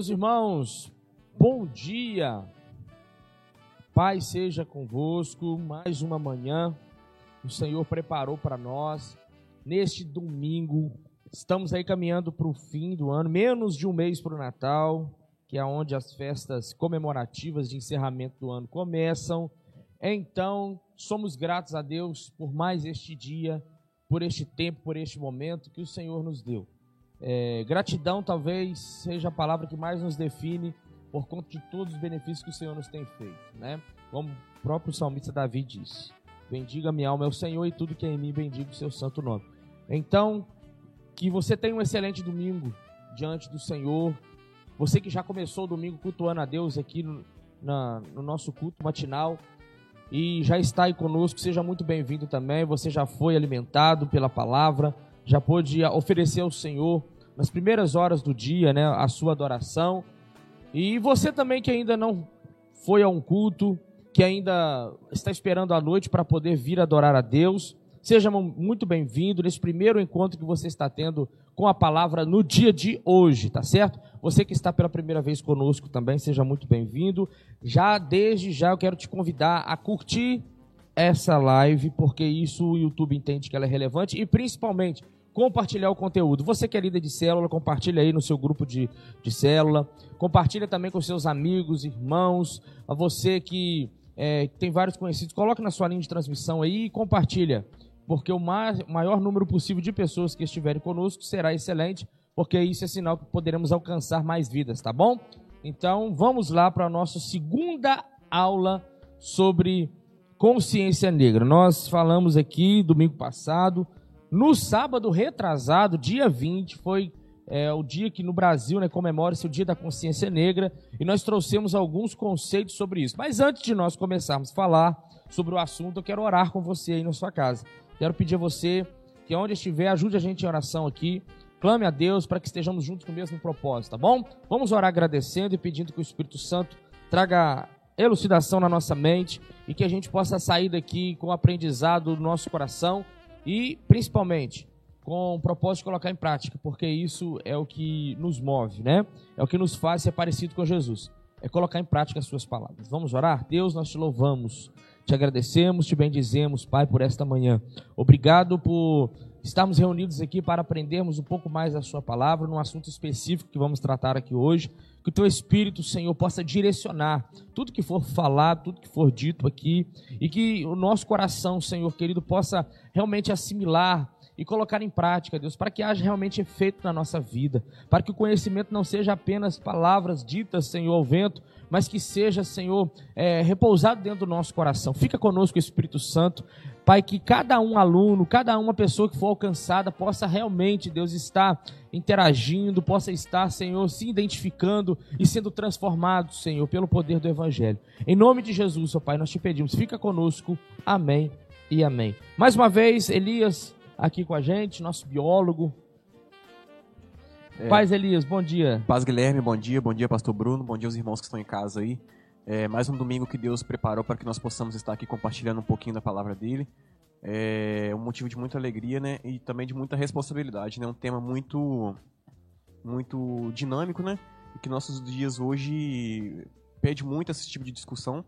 Meus irmãos, bom dia. Pai seja convosco. Mais uma manhã o Senhor preparou para nós neste domingo. Estamos aí caminhando para o fim do ano, menos de um mês para o Natal, que é onde as festas comemorativas de encerramento do ano começam. Então, somos gratos a Deus por mais este dia, por este tempo, por este momento que o Senhor nos deu. É, gratidão talvez seja a palavra que mais nos define por conta de todos os benefícios que o Senhor nos tem feito, né? Como o próprio salmista Davi disse: Bendiga minha alma é o Senhor e tudo que é em mim bendiga o seu santo nome. Então, que você tenha um excelente domingo diante do Senhor. Você que já começou o domingo cultuando a Deus aqui no, na, no nosso culto matinal e já está aí conosco, seja muito bem-vindo também. Você já foi alimentado pela palavra já pôde oferecer ao Senhor nas primeiras horas do dia, né, a sua adoração. E você também que ainda não foi a um culto, que ainda está esperando a noite para poder vir adorar a Deus, seja muito bem-vindo nesse primeiro encontro que você está tendo com a palavra no dia de hoje, tá certo? Você que está pela primeira vez conosco também, seja muito bem-vindo. Já desde já eu quero te convidar a curtir essa live, porque isso o YouTube entende que ela é relevante e principalmente compartilhar o conteúdo. Você que é líder de célula, compartilha aí no seu grupo de, de célula. Compartilha também com seus amigos, irmãos. A você que é, tem vários conhecidos, coloque na sua linha de transmissão aí e compartilha. Porque o maior número possível de pessoas que estiverem conosco será excelente, porque isso é sinal que poderemos alcançar mais vidas, tá bom? Então, vamos lá para a nossa segunda aula sobre consciência negra. Nós falamos aqui domingo passado no sábado retrasado, dia 20, foi é, o dia que no Brasil né, comemora-se o Dia da Consciência Negra e nós trouxemos alguns conceitos sobre isso. Mas antes de nós começarmos a falar sobre o assunto, eu quero orar com você aí na sua casa. Quero pedir a você que onde estiver, ajude a gente em oração aqui. Clame a Deus para que estejamos juntos no mesmo propósito, tá bom? Vamos orar agradecendo e pedindo que o Espírito Santo traga elucidação na nossa mente e que a gente possa sair daqui com o aprendizado do nosso coração e, principalmente, com o propósito de colocar em prática, porque isso é o que nos move, né? É o que nos faz ser parecido com Jesus. É colocar em prática as suas palavras. Vamos orar? Deus, nós te louvamos, te agradecemos, te bendizemos, Pai, por esta manhã. Obrigado por estarmos reunidos aqui para aprendermos um pouco mais da sua palavra, num assunto específico que vamos tratar aqui hoje. Que o teu Espírito, Senhor, possa direcionar tudo que for falado, tudo que for dito aqui, e que o nosso coração, Senhor querido, possa realmente assimilar e colocar em prática, Deus, para que haja realmente efeito na nossa vida, para que o conhecimento não seja apenas palavras ditas, Senhor, ao vento, mas que seja, Senhor, é, repousado dentro do nosso coração. Fica conosco, Espírito Santo, Pai, que cada um aluno, cada uma pessoa que for alcançada possa realmente, Deus, estar interagindo, possa estar, Senhor, se identificando e sendo transformado, Senhor, pelo poder do Evangelho. Em nome de Jesus, ó Pai, nós te pedimos, fica conosco. Amém e amém. Mais uma vez, Elias aqui com a gente, nosso biólogo. É. Paz Elias, bom dia. Paz Guilherme, bom dia. Bom dia, Pastor Bruno. Bom dia aos irmãos que estão em casa aí. É mais um domingo que Deus preparou para que nós possamos estar aqui compartilhando um pouquinho da palavra dele. É um motivo de muita alegria, né? E também de muita responsabilidade, né? Um tema muito, muito dinâmico, né? E que nossos dias hoje pede muito esse tipo de discussão.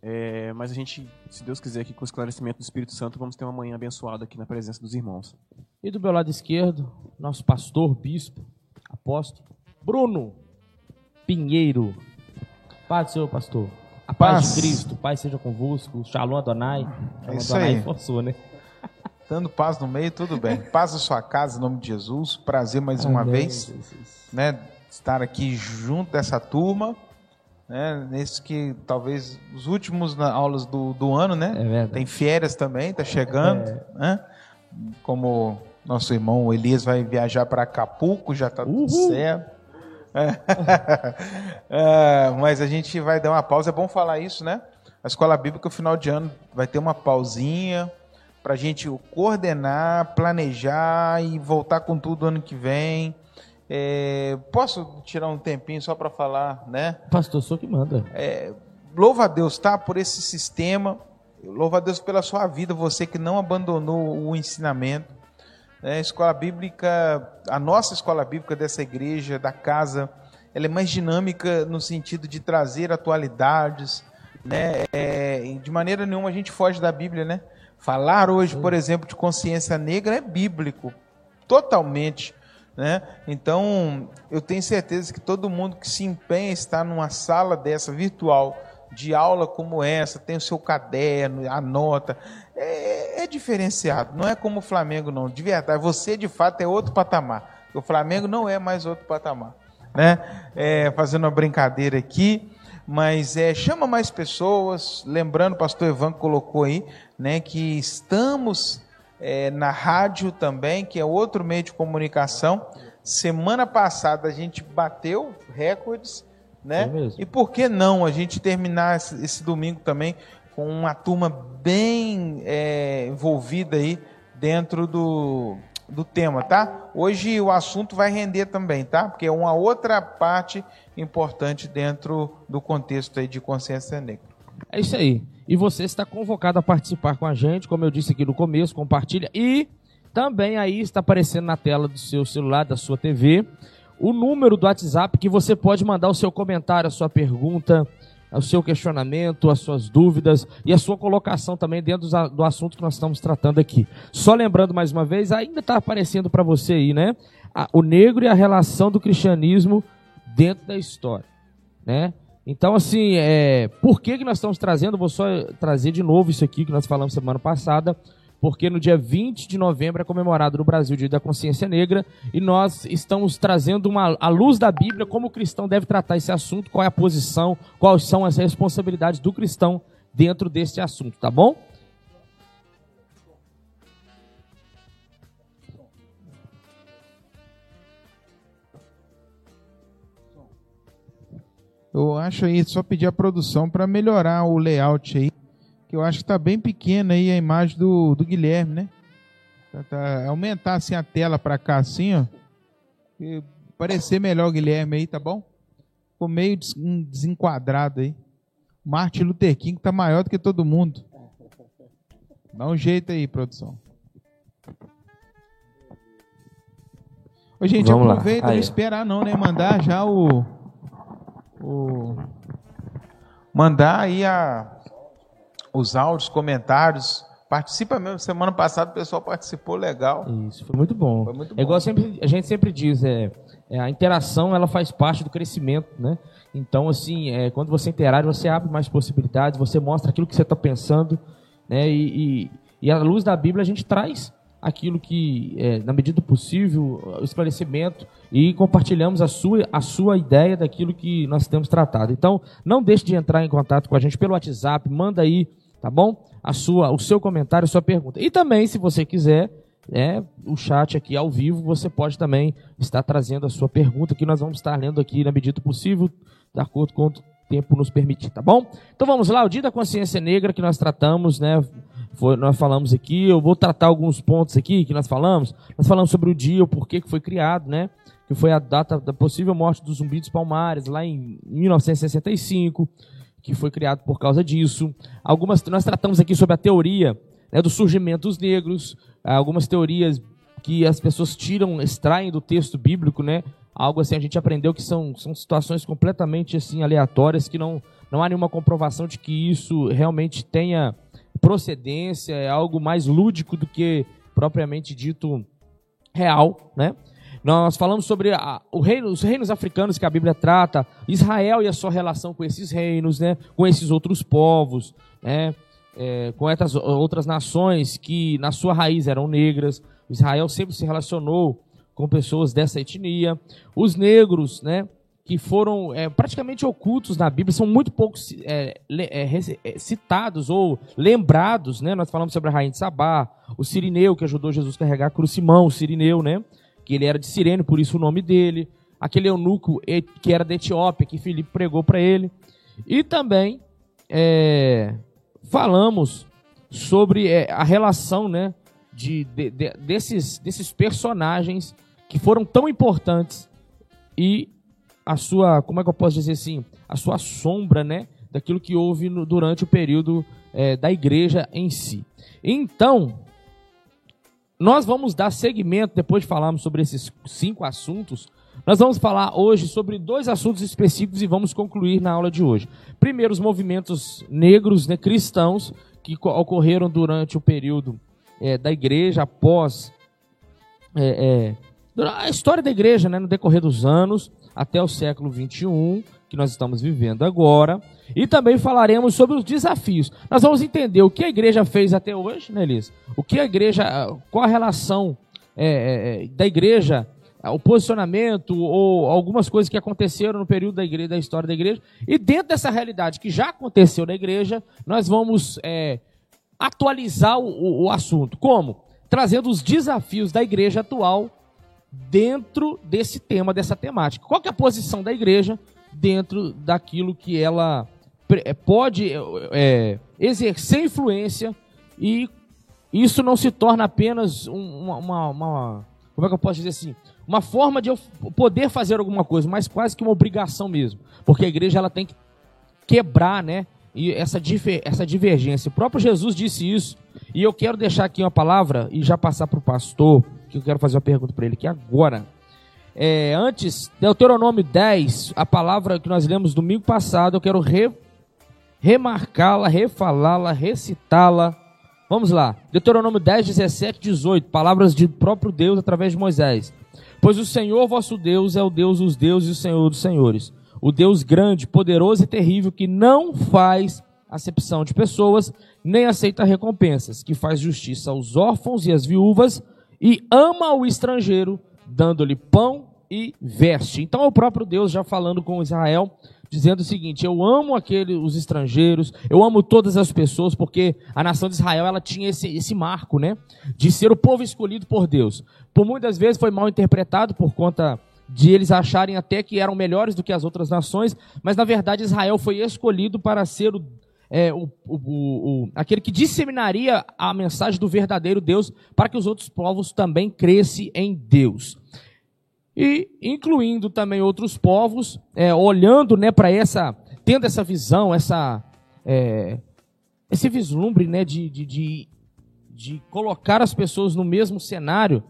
É, mas a gente, se Deus quiser, aqui com o esclarecimento do Espírito Santo, vamos ter uma manhã abençoada aqui na presença dos irmãos. E do meu lado esquerdo, nosso pastor, bispo, apóstolo, Bruno Pinheiro. Paz do Senhor, pastor. A paz, paz de Cristo, paz seja convosco. Shalom Adonai. Shalom é isso Adonai aí. forçou, né? Dando paz no meio, tudo bem. Paz na sua casa, em nome de Jesus. Prazer mais Amém, uma vez, Jesus. né, estar aqui junto dessa turma, né, nesse que talvez os últimos aulas do, do ano, né? É Tem férias também, tá chegando, é. né? Como nosso irmão Elias vai viajar para Acapulco, já tá Uhul. tudo certo. é, mas a gente vai dar uma pausa. É bom falar isso, né? A escola bíblica, no final de ano, vai ter uma pausinha para a gente coordenar, planejar e voltar com tudo ano que vem. É, posso tirar um tempinho só para falar, né? Pastor, sou que manda. É, louva a Deus, tá? Por esse sistema. Louva a Deus pela sua vida, você que não abandonou o ensinamento. É, escola bíblica, a nossa escola bíblica dessa igreja, da casa, ela é mais dinâmica no sentido de trazer atualidades, né? É, de maneira nenhuma a gente foge da Bíblia, né? Falar hoje, por exemplo, de consciência negra é bíblico, totalmente. Né? Então, eu tenho certeza que todo mundo que se empenha em estar numa sala dessa virtual, de aula como essa, tem o seu caderno, anota, é, é diferenciado. Não é como o Flamengo, não. De verdade, você de fato é outro patamar. O Flamengo não é mais outro patamar. Né? É, fazendo uma brincadeira aqui, mas é, chama mais pessoas. Lembrando, o pastor Ivan colocou aí, né, que estamos é, na rádio também, que é outro meio de comunicação. Semana passada a gente bateu recordes, né? É e por que não a gente terminar esse, esse domingo também com uma turma bem é, envolvida aí dentro do, do tema, tá? Hoje o assunto vai render também, tá? Porque é uma outra parte importante dentro do contexto aí de consciência negra. É isso aí. E você está convocado a participar com a gente, como eu disse aqui no começo, compartilha. E também aí está aparecendo na tela do seu celular, da sua TV, o número do WhatsApp que você pode mandar o seu comentário, a sua pergunta, o seu questionamento, as suas dúvidas e a sua colocação também dentro do assunto que nós estamos tratando aqui. Só lembrando mais uma vez, ainda está aparecendo para você aí, né? O negro e a relação do cristianismo dentro da história, né? Então, assim, é, por que, que nós estamos trazendo? Vou só trazer de novo isso aqui que nós falamos semana passada, porque no dia 20 de novembro é comemorado no Brasil o Dia da Consciência Negra e nós estamos trazendo uma, a luz da Bíblia como o cristão deve tratar esse assunto, qual é a posição, quais são as responsabilidades do cristão dentro desse assunto, tá bom? Eu acho aí, só pedir a produção para melhorar o layout aí, eu acho que está bem pequena aí a imagem do, do Guilherme, né? Tá, tá, aumentar assim a tela para cá assim, ó. Parecer melhor o Guilherme aí, tá bom? Ficou meio desenquadrado aí. Martin Luther King tá maior do que todo mundo. Dá um jeito aí, produção. Ô, gente, Vamos aproveita, não esperar não, né? Mandar já o o, mandar aí a, os áudios, comentários. Participa mesmo. Semana passada o pessoal participou legal. Isso, foi muito bom. Foi muito bom. É igual sempre, a gente sempre diz, é, é, a interação ela faz parte do crescimento, né? Então, assim, é, quando você interage, você abre mais possibilidades, você mostra aquilo que você está pensando, né? E, e, e à luz da Bíblia a gente traz aquilo que, é, na medida do possível, o esclarecimento e compartilhamos a sua, a sua ideia daquilo que nós temos tratado. Então, não deixe de entrar em contato com a gente pelo WhatsApp, manda aí, tá bom? A sua, o seu comentário, a sua pergunta. E também, se você quiser, é, o chat aqui ao vivo, você pode também estar trazendo a sua pergunta, que nós vamos estar lendo aqui na medida possível, de acordo com o tempo nos permitir, tá bom? Então vamos lá, o Dia da Consciência Negra que nós tratamos, né? foi, nós falamos aqui, eu vou tratar alguns pontos aqui que nós falamos. Nós falamos sobre o dia, o porquê que foi criado, né? Que foi a data da possível morte do Zumbi dos Palmares, lá em 1965, que foi criado por causa disso. Algumas, nós tratamos aqui sobre a teoria né, do surgimento dos negros, algumas teorias que as pessoas tiram, extraem do texto bíblico, né? Algo assim a gente aprendeu que são, são situações completamente assim aleatórias que não, não há nenhuma comprovação de que isso realmente tenha procedência, é algo mais lúdico do que propriamente dito real, né? Nós falamos sobre a, reino, os reinos africanos que a Bíblia trata, Israel e a sua relação com esses reinos, né? com esses outros povos, né? É, com essas outras nações que na sua raiz eram negras. Israel sempre se relacionou com pessoas dessa etnia. Os negros, né? que foram é, praticamente ocultos na Bíblia, são muito poucos é, é, é, citados ou lembrados, né? Nós falamos sobre a rainha de Sabá, o Sirineu, que ajudou Jesus a carregar a cruz, Simão, o Sirineu, né? Que ele era de Sirene, por isso o nome dele. Aquele eunuco que era da Etiópia, que Filipe pregou para ele. E também é, falamos sobre é, a relação, né? De, de, de, desses, desses personagens que foram tão importantes e a sua, como é que eu posso dizer assim, a sua sombra, né, daquilo que houve no, durante o período é, da igreja em si. Então, nós vamos dar seguimento, depois de falarmos sobre esses cinco assuntos, Nós vamos falar hoje sobre dois assuntos específicos e vamos concluir na aula de hoje. Primeiro, os movimentos negros né, cristãos que ocorreram durante o período é, da igreja após é, é, a história da igreja, né, no decorrer dos anos até o século 21 que nós estamos vivendo agora. E também falaremos sobre os desafios. Nós vamos entender o que a igreja fez até hoje, né, Elis? O que a igreja, qual a relação é, é, é da igreja, o posicionamento ou algumas coisas que aconteceram no período da igreja, da história da igreja. E dentro dessa realidade que já aconteceu na igreja, nós vamos é, atualizar o, o, o assunto. Como? Trazendo os desafios da igreja atual dentro desse tema, dessa temática. Qual é a posição da igreja dentro daquilo que ela é, pode é, exercer influência e isso não se torna apenas uma, uma, uma, como é que eu posso dizer assim? Uma forma de eu poder fazer alguma coisa mas quase que uma obrigação mesmo. Porque a igreja ela tem que quebrar né e essa, essa divergência. O próprio Jesus disse isso e eu quero deixar aqui uma palavra e já passar para o pastor que eu quero fazer uma pergunta para ele aqui agora é, antes, Deuteronômio 10, a palavra que nós lemos domingo passado, eu quero re, remarcá-la, refalá-la, recitá-la. Vamos lá. Deuteronômio 10, 17, 18. Palavras de próprio Deus através de Moisés. Pois o Senhor vosso Deus é o Deus dos deuses e o Senhor dos senhores. O Deus grande, poderoso e terrível, que não faz acepção de pessoas, nem aceita recompensas, que faz justiça aos órfãos e às viúvas, e ama o estrangeiro, dando-lhe pão e veste. Então é o próprio Deus já falando com Israel, dizendo o seguinte: eu amo aqueles os estrangeiros, eu amo todas as pessoas, porque a nação de Israel ela tinha esse, esse marco, né, de ser o povo escolhido por Deus. Por muitas vezes foi mal interpretado por conta de eles acharem até que eram melhores do que as outras nações, mas na verdade Israel foi escolhido para ser o é, o, o, o, aquele que disseminaria a mensagem do verdadeiro Deus para que os outros povos também crescem em Deus. E incluindo também outros povos, é, olhando né, para essa, tendo essa visão, essa, é, esse vislumbre né, de, de, de, de colocar as pessoas no mesmo cenário,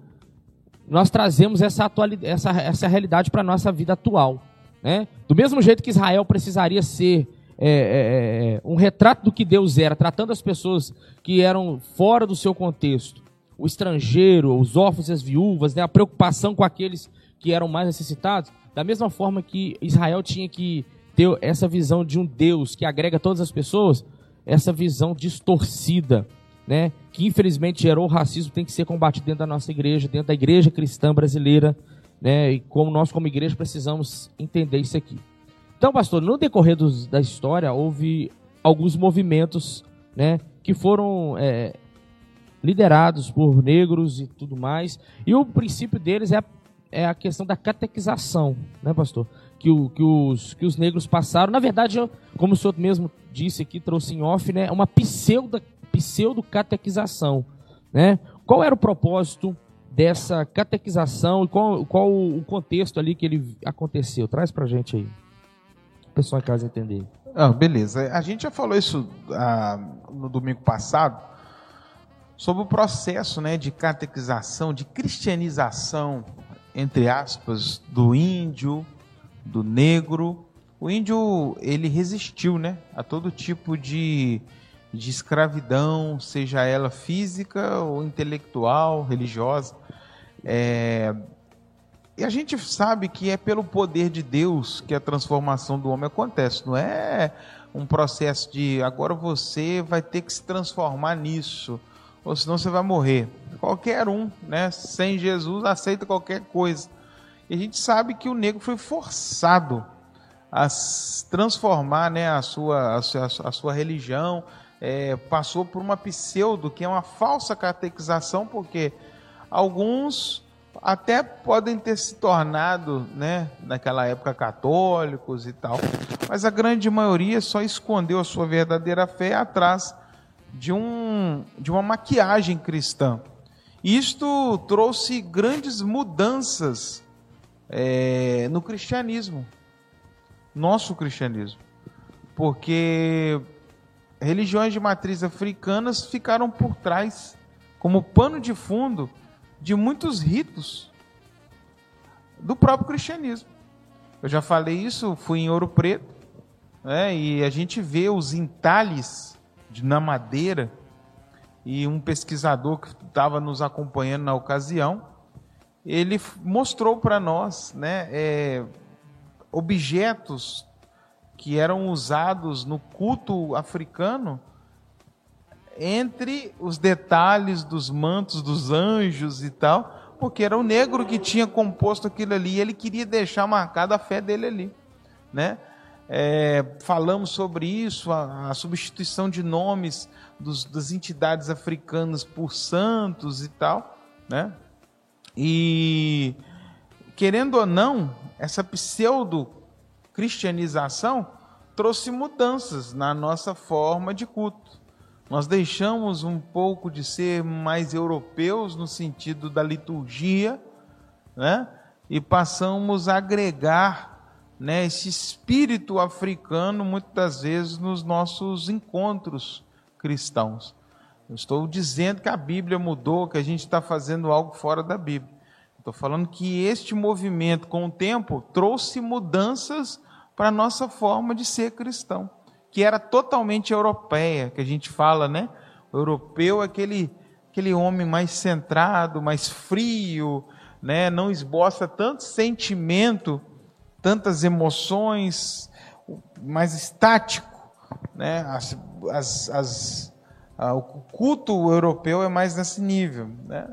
nós trazemos essa, essa, essa realidade para a nossa vida atual. Né? Do mesmo jeito que Israel precisaria ser é, é, é, um retrato do que Deus era, tratando as pessoas que eram fora do seu contexto, o estrangeiro, os órfãos e as viúvas, né, a preocupação com aqueles que eram mais necessitados, da mesma forma que Israel tinha que ter essa visão de um Deus que agrega todas as pessoas, essa visão distorcida, né, que infelizmente gerou racismo, tem que ser combatido dentro da nossa igreja, dentro da igreja cristã brasileira, né, e como nós como igreja precisamos entender isso aqui. Então, pastor, no decorrer dos, da história, houve alguns movimentos né, que foram é, liderados por negros e tudo mais. E o princípio deles é, é a questão da catequização, né, pastor? Que, o, que, os, que os negros passaram. Na verdade, como o senhor mesmo disse aqui, trouxe em off, né, uma pseudo, pseudo-catequização. Né? Qual era o propósito dessa catequização e qual, qual o contexto ali que ele aconteceu? Traz pra gente aí pessoal em casa entender. Ah, beleza. A gente já falou isso ah, no domingo passado sobre o processo né, de catequização, de cristianização, entre aspas, do índio, do negro. O índio ele resistiu né, a todo tipo de, de escravidão, seja ela física ou intelectual, religiosa. É, e a gente sabe que é pelo poder de Deus que a transformação do homem acontece, não é um processo de agora você vai ter que se transformar nisso, ou senão você vai morrer. Qualquer um, né, sem Jesus, aceita qualquer coisa. E a gente sabe que o negro foi forçado a transformar né, a, sua, a, sua, a sua religião, é, passou por uma pseudo, que é uma falsa catequização, porque alguns até podem ter se tornado, né, naquela época católicos e tal, mas a grande maioria só escondeu a sua verdadeira fé atrás de, um, de uma maquiagem cristã. Isto trouxe grandes mudanças é, no cristianismo, nosso cristianismo, porque religiões de matriz africanas ficaram por trás, como pano de fundo de muitos ritos do próprio cristianismo. Eu já falei isso, fui em Ouro Preto, né, e a gente vê os entalhes de, na madeira, e um pesquisador que estava nos acompanhando na ocasião, ele mostrou para nós né, é, objetos que eram usados no culto africano entre os detalhes dos mantos dos anjos e tal, porque era o negro que tinha composto aquilo ali e ele queria deixar marcada a fé dele ali, né? É, falamos sobre isso, a, a substituição de nomes dos, das entidades africanas por santos e tal, né? E querendo ou não, essa pseudo cristianização trouxe mudanças na nossa forma de culto. Nós deixamos um pouco de ser mais europeus no sentido da liturgia, né? E passamos a agregar, né, esse espírito africano muitas vezes nos nossos encontros cristãos. Eu estou dizendo que a Bíblia mudou, que a gente está fazendo algo fora da Bíblia. Estou falando que este movimento, com o tempo, trouxe mudanças para a nossa forma de ser cristão, que era totalmente europeia, que a gente fala, né? O europeu é aquele, aquele homem mais centrado, mais frio, né? não esboça tanto sentimento, tantas emoções, mais estático. Né? As, as, as, o culto europeu é mais nesse nível. Né?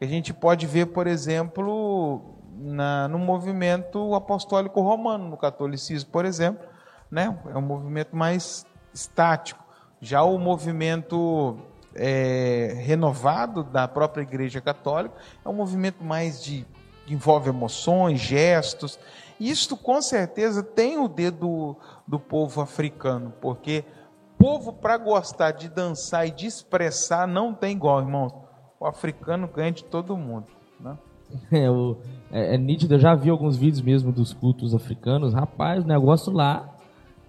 A gente pode ver, por exemplo, na, no movimento apostólico romano, no catolicismo, por exemplo, né? é um movimento mais estático. Já o movimento é, renovado da própria Igreja Católica é um movimento mais de envolve emoções, gestos. Isto com certeza tem o dedo do, povo africano, porque povo para gostar de dançar e de expressar não tem igual, irmão. O africano ganha de todo mundo. Né? É, o, é, é, nítido, eu já vi alguns vídeos mesmo dos cultos africanos. Rapaz, o negócio lá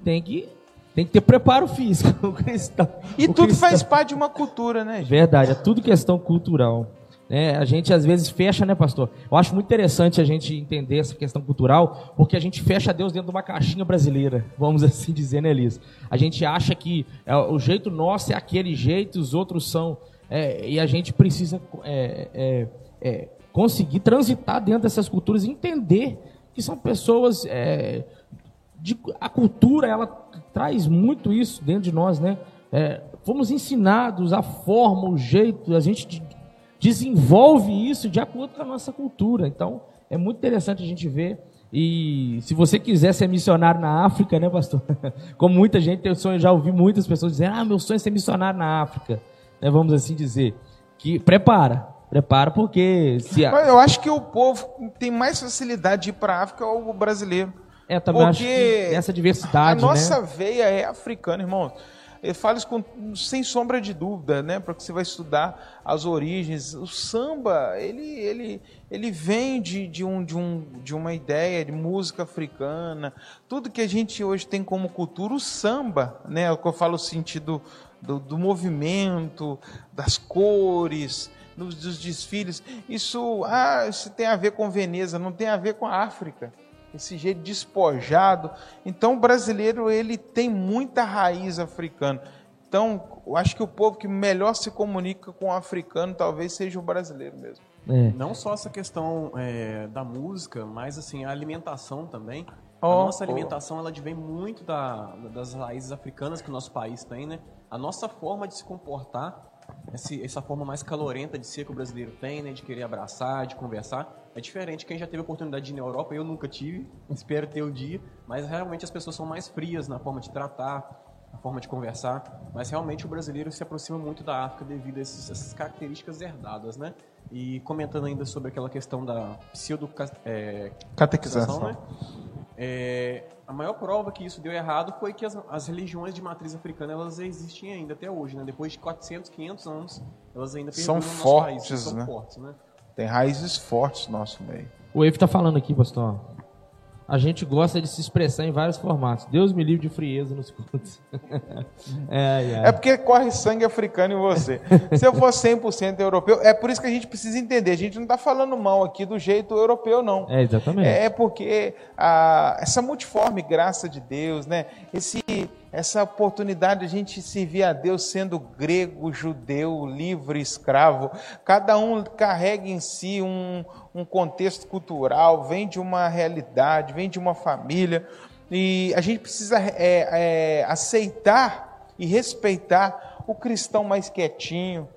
tem que, tem que ter preparo físico. O cristão, e o tudo cristão... faz parte de uma cultura, né? Gente? Verdade, é tudo questão cultural. É, a gente às vezes fecha, né, pastor? Eu acho muito interessante a gente entender essa questão cultural, porque a gente fecha Deus dentro de uma caixinha brasileira, vamos assim dizer, né, Liz? A gente acha que é, o jeito nosso é aquele jeito, os outros são. É, e a gente precisa é, é, é conseguir transitar dentro dessas culturas e entender que são pessoas. De, a cultura, ela traz muito isso dentro de nós, né? É, fomos ensinados a forma, o jeito, a gente desenvolve isso de acordo com a nossa cultura. Então, é muito interessante a gente ver. E se você quiser ser missionário na África, né, pastor? Como muita gente tem sonho, já ouvi muitas pessoas dizer: ah, meu sonho é ser missionário na África. Né, vamos assim dizer. Que prepara, Prepara porque se a... Eu acho que o povo tem mais facilidade de ir para a África ou o brasileiro. É, também porque acho que essa diversidade, A nossa né? veia é africana, irmão. Eu falo isso com, sem sombra de dúvida, né? Porque você vai estudar as origens. O samba, ele, ele, ele vem de, de, um, de, um, de uma ideia de música africana. Tudo que a gente hoje tem como cultura, o samba, né? É o que eu falo o sentido do, do movimento, das cores, nos, dos desfiles. Isso, ah, isso tem a ver com Veneza, não tem a ver com a África. Esse jeito despojado. Então, o brasileiro ele tem muita raiz africana. Então, eu acho que o povo que melhor se comunica com o africano talvez seja o brasileiro mesmo. É. Não só essa questão é, da música, mas assim a alimentação também. Oh, a nossa alimentação oh. ela vem muito da, das raízes africanas que o nosso país tem, né? A nossa forma de se comportar esse, essa forma mais calorenta de ser que o brasileiro tem, né, de querer abraçar, de conversar. É diferente. Quem já teve a oportunidade de ir na Europa, eu nunca tive, espero ter o dia, mas realmente as pessoas são mais frias na forma de tratar, na forma de conversar. Mas realmente o brasileiro se aproxima muito da África devido a esses, essas características herdadas, né? E comentando ainda sobre aquela questão da pseudo é, né? É, a maior prova que isso deu errado foi que as, as, religiões de matriz africana elas existem ainda até hoje, né? Depois de 400, 500 anos, elas ainda são fortes, país, são né? fortes, né? Tem raízes fortes no nosso meio. O Evo está falando aqui, pastor. a gente gosta de se expressar em vários formatos. Deus me livre de frieza nos cultos. é, é. é, porque corre sangue africano em você. Se eu for 100% europeu, é por isso que a gente precisa entender. A gente não está falando mal aqui do jeito europeu, não. É, exatamente. É porque a, essa multiforme graça de Deus, né? Esse essa oportunidade de a gente servir a Deus sendo grego, judeu, livre, escravo. Cada um carrega em si um, um contexto cultural, vem de uma realidade, vem de uma família. E a gente precisa é, é, aceitar e respeitar o cristão mais quietinho,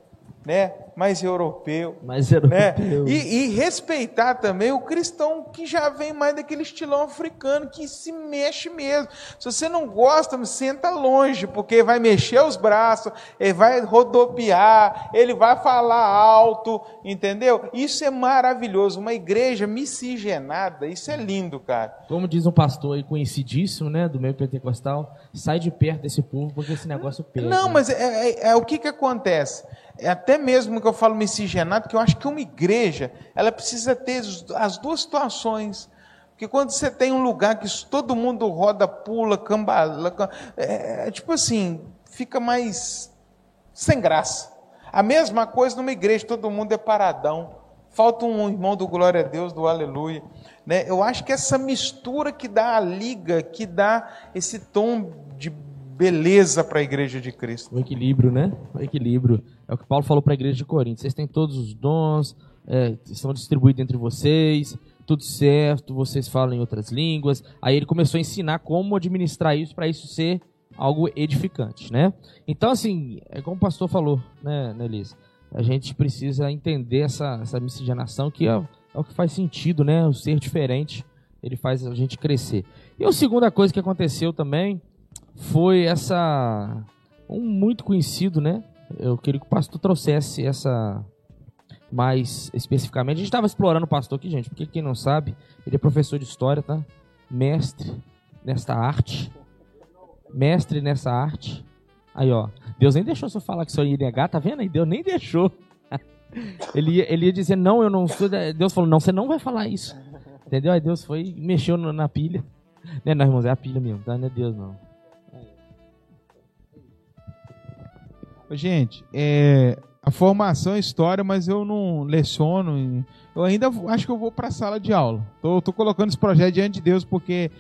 né? Mais europeu. Mais europeu. Né? E, e, respeitar também o cristão que já vem mais daquele estilão africano, que se mexe mesmo. Se você não gosta, senta longe, porque vai mexer os braços, ele vai rodopiar, ele vai falar alto, entendeu? Isso é maravilhoso. Uma igreja miscigenada, isso é lindo, cara. Como diz um pastor aí conhecidíssimo, né, do meio pentecostal, sai de perto desse povo, porque esse negócio pega. Não, mas é, é, é o que, que acontece? É até mesmo que eu falo miscigenado, que eu acho que uma igreja, ela precisa ter as duas situações. Porque quando você tem um lugar que todo mundo roda, pula, cambala, é, é tipo assim, fica mais sem graça. A mesma coisa numa igreja, todo mundo é paradão. Falta um irmão do glória a Deus, do aleluia. Né? Eu acho que essa mistura que dá a liga, que dá esse tom de beleza para a igreja de Cristo. O equilíbrio, né? O equilíbrio. É o que Paulo falou para a igreja de Corinto. Vocês têm todos os dons, é, estão distribuídos entre vocês, tudo certo, vocês falam em outras línguas. Aí ele começou a ensinar como administrar isso para isso ser algo edificante, né? Então, assim, é como o pastor falou, né, né Elisa? A gente precisa entender essa, essa miscigenação que é, é o que faz sentido, né? O ser diferente, ele faz a gente crescer. E a segunda coisa que aconteceu também foi essa um muito conhecido, né? Eu queria que o pastor trouxesse essa mais especificamente. A gente estava explorando o pastor aqui, gente, porque quem não sabe, ele é professor de história, tá? Mestre nesta arte. Mestre nessa arte. Aí, ó. Deus nem deixou você falar que o senhor ia negar, tá vendo aí? Deus nem deixou. ele, ia, ele ia dizer, não, eu não sou. Deus falou, não, você não vai falar isso. Entendeu? Aí Deus foi mexeu na pilha. Né, não, irmãos, é a pilha mesmo, tá? Não é Deus, não. Gente, é, a formação é história, mas eu não leciono. Eu ainda acho que eu vou para a sala de aula. Tô, tô colocando esse projeto diante de Deus porque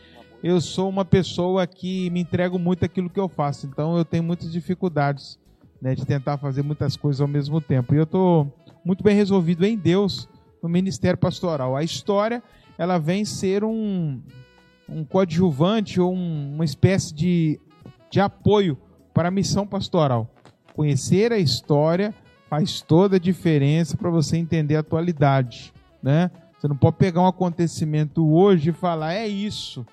eu sou uma pessoa que me entrego muito aquilo que eu faço. Então eu tenho muitas dificuldades né, de tentar fazer muitas coisas ao mesmo tempo. E eu estou muito bem resolvido em Deus no ministério pastoral. A história ela vem ser um, um coadjuvante ou um, uma espécie de, de apoio para a missão pastoral. Conhecer a história faz toda a diferença para você entender a atualidade, né? Você não pode pegar um acontecimento hoje e falar é isso,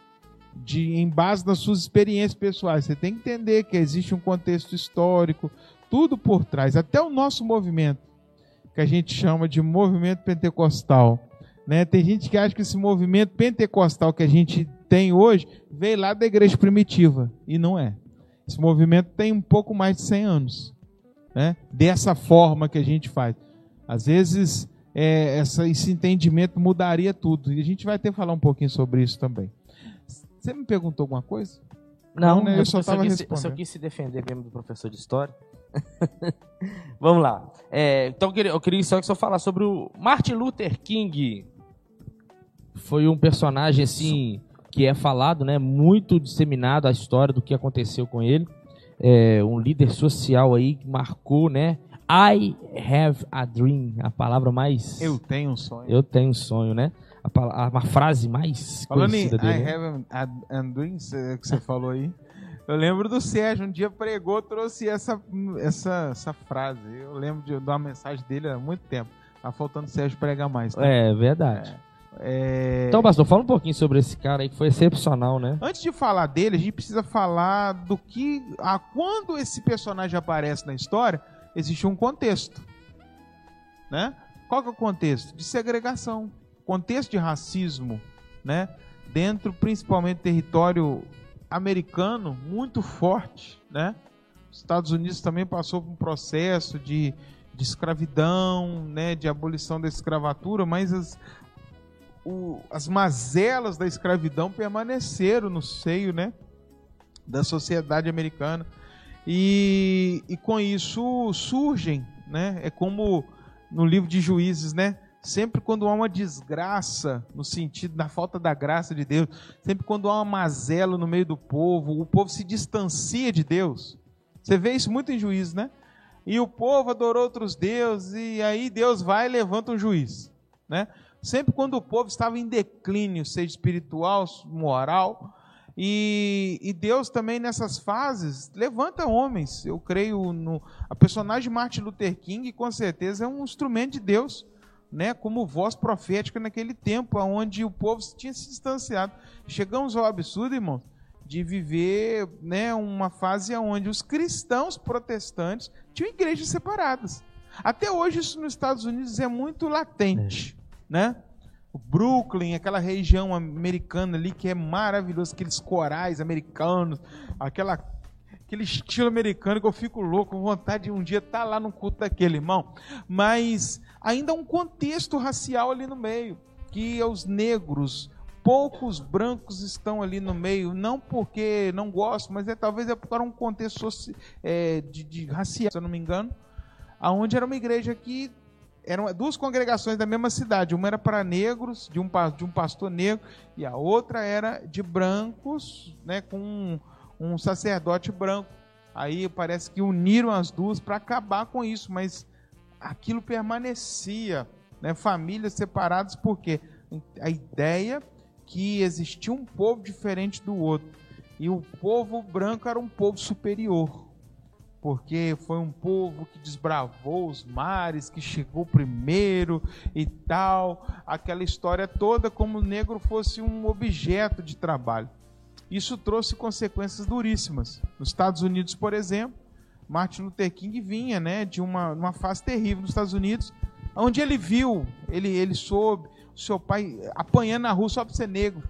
de em base nas suas experiências pessoais. Você tem que entender que existe um contexto histórico, tudo por trás, até o nosso movimento, que a gente chama de movimento pentecostal. Né? Tem gente que acha que esse movimento pentecostal que a gente tem hoje veio lá da igreja primitiva, e não é. Esse movimento tem um pouco mais de 100 anos, né? dessa forma que a gente faz. Às vezes, é, essa, esse entendimento mudaria tudo, e a gente vai ter que falar um pouquinho sobre isso também. Você me perguntou alguma coisa? Não, Não né? eu só estava respondendo. Eu só quis se defender mesmo do professor de história. Vamos lá. É, então eu queria, eu queria só que só falar sobre o Martin Luther King. Foi um personagem assim que é falado, né, muito disseminado a história do que aconteceu com ele. É, um líder social aí que marcou, né? I have a dream, a palavra mais. Eu tenho um sonho. Eu tenho um sonho, né? A, a, frase mais Falando conhecida em dele. I have a, a dream, que você falou aí. Eu lembro do Sérgio, um dia pregou, trouxe essa, essa, essa frase. Eu lembro de, de uma mensagem dele há muito tempo. Tá faltando o Sérgio pregar mais. Tá? É, verdade. É. É... Então, pastor, fala um pouquinho sobre esse cara aí que foi excepcional, né? Antes de falar dele, a gente precisa falar do que. A, quando esse personagem aparece na história, existe um contexto. Né? Qual que é o contexto? De segregação. Contexto de racismo, né? Dentro, principalmente, do território americano, muito forte, né? Os Estados Unidos também passou por um processo de, de escravidão, né? De abolição da escravatura, mas as, o, as mazelas da escravidão permaneceram no seio, né, da sociedade americana. E, e com isso surgem, né, é como no livro de Juízes, né, sempre quando há uma desgraça, no sentido da falta da graça de Deus, sempre quando há uma mazela no meio do povo, o povo se distancia de Deus. Você vê isso muito em Juízes, né? E o povo adorou outros deuses, e aí Deus vai e levanta um juiz, né? Sempre quando o povo estava em declínio, seja espiritual, moral, e, e, Deus também nessas fases levanta homens. Eu creio no a personagem Martin Luther King, com certeza é um instrumento de Deus, né, como voz profética naquele tempo, onde o povo tinha se distanciado. Chegamos ao absurdo, irmão, de viver, né, uma fase onde os cristãos protestantes tinham igrejas separadas. Até hoje isso nos Estados Unidos é muito latente, é. Né? o Brooklyn, aquela região americana ali que é maravilhoso, aqueles corais americanos, aquela, aquele estilo americano que eu fico louco, com vontade de um dia estar tá lá no culto daquele irmão. Mas ainda há um contexto racial ali no meio, que os negros, poucos brancos estão ali no meio, não porque não gosto, mas é talvez é por um contexto é, de, de racial, se eu não me engano, aonde era uma igreja que eram duas congregações da mesma cidade. Uma era para negros, de um, de um pastor negro, e a outra era de brancos, né, com um, um sacerdote branco. Aí parece que uniram as duas para acabar com isso, mas aquilo permanecia, né, famílias separadas, porque a ideia que existia um povo diferente do outro. E o povo branco era um povo superior porque foi um povo que desbravou os mares, que chegou primeiro e tal, aquela história toda como o negro fosse um objeto de trabalho. Isso trouxe consequências duríssimas. Nos Estados Unidos, por exemplo, Martin Luther King vinha, né, de uma, uma fase terrível nos Estados Unidos, onde ele viu, ele ele soube, seu pai apanhando na rua só para ser negro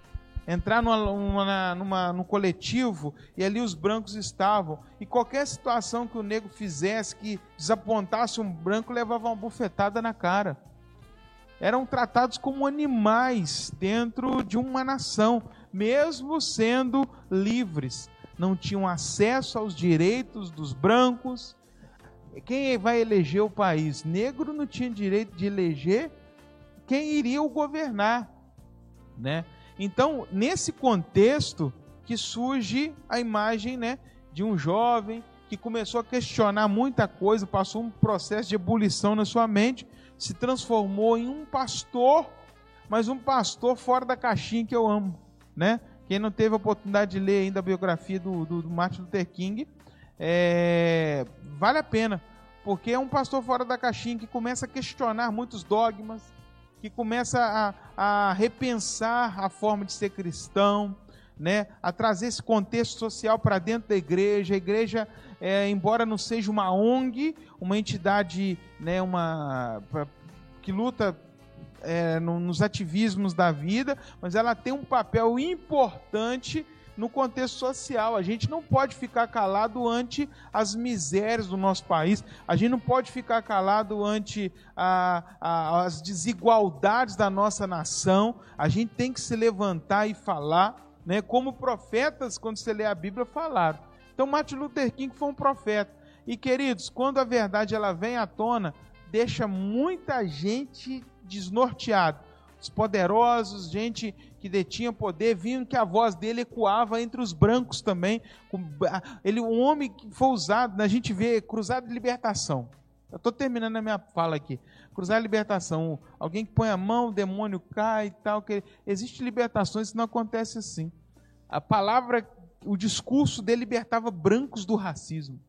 entrar numa, numa, numa, num coletivo e ali os brancos estavam. E qualquer situação que o negro fizesse que desapontasse um branco, levava uma bufetada na cara. Eram tratados como animais dentro de uma nação, mesmo sendo livres. Não tinham acesso aos direitos dos brancos. Quem vai eleger o país? Negro não tinha direito de eleger quem iria o governar, né? Então, nesse contexto que surge a imagem né, de um jovem que começou a questionar muita coisa, passou um processo de ebulição na sua mente, se transformou em um pastor, mas um pastor fora da caixinha que eu amo, né? Quem não teve a oportunidade de ler ainda a biografia do, do, do Martin Luther King, é, vale a pena, porque é um pastor fora da caixinha que começa a questionar muitos dogmas, que começa a, a repensar a forma de ser cristão, né, a trazer esse contexto social para dentro da igreja. A igreja, é, embora não seja uma ONG, uma entidade né, uma, pra, que luta é, no, nos ativismos da vida, mas ela tem um papel importante no contexto social. A gente não pode ficar calado ante as misérias do nosso país, a gente não pode ficar calado ante a, a, as desigualdades da nossa nação, a gente tem que se levantar e falar, né, como profetas, quando você lê a Bíblia, falaram. Então, Martin Luther King foi um profeta. E, queridos, quando a verdade ela vem à tona, deixa muita gente desnorteada os poderosos, gente que detinha poder, viam que a voz dele ecoava entre os brancos também. Ele, um homem que foi usado, a gente vê cruzado de libertação. Eu estou terminando a minha fala aqui. Cruzar de libertação. Alguém que põe a mão, o demônio cai e tal. Que... Existe libertações, isso não acontece assim. A palavra, o discurso dele libertava brancos do racismo.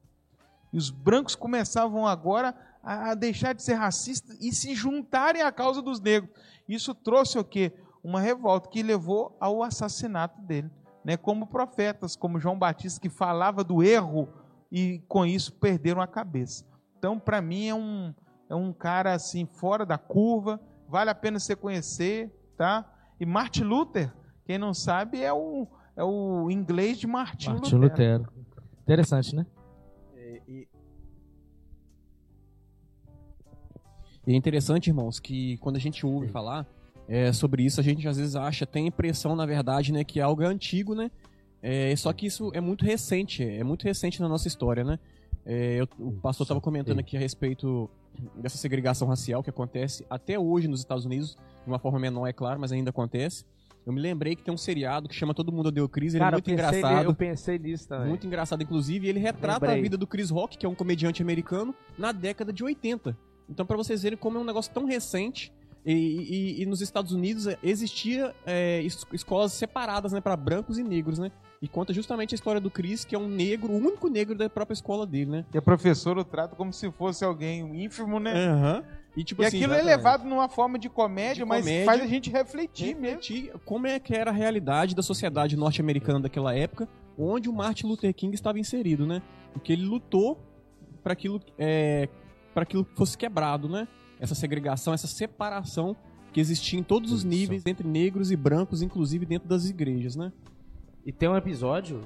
E os brancos começavam agora a deixar de ser racistas e se juntarem à causa dos negros. Isso trouxe o quê? Uma revolta que levou ao assassinato dele. Né? Como profetas, como João Batista, que falava do erro e com isso perderam a cabeça. Então, para mim, é um, é um cara assim, fora da curva, vale a pena você conhecer, tá? E Martin Luther, quem não sabe, é o, é o inglês de Martin, Martin Lutero. Lutero. Interessante, né? E é interessante, irmãos, que quando a gente ouve falar, é, sobre isso. A gente às vezes acha, tem a impressão, na verdade, né, que é algo antigo, né? É, só que isso é muito recente, é muito recente na nossa história, né? É, eu, o pastor estava comentando aqui a respeito dessa segregação racial que acontece até hoje nos Estados Unidos, de uma forma menor, é claro, mas ainda acontece. Eu me lembrei que tem um seriado que chama Todo Mundo o Chris, ele é Cara, é muito eu engraçado. Eu pensei nisso também. Muito engraçado, inclusive, e ele retrata Lembrei. a vida do Chris Rock, que é um comediante americano, na década de 80. Então, para vocês verem como é um negócio tão recente, e, e- e nos Estados Unidos é, existia é, es- escolas separadas né, para brancos e negros, né? E conta justamente a história do Chris, que é um negro, o único negro da própria escola dele, né? E a professora o trata como se fosse alguém ínfimo, né? Aham. E, tipo e assim, aquilo é exatamente. levado numa forma de comédia, De mas comédia. faz a gente refletir mesmo. refletir como é que era a realidade da sociedade norte-americana daquela época, onde o Martin Luther King estava inserido, né? Porque ele lutou para aquilo, é, para aquilo que fosse quebrado, né? Essa segregação, essa separação que existia em todos os níveis entre negros e brancos, inclusive dentro das igrejas, né? E tem um episódio,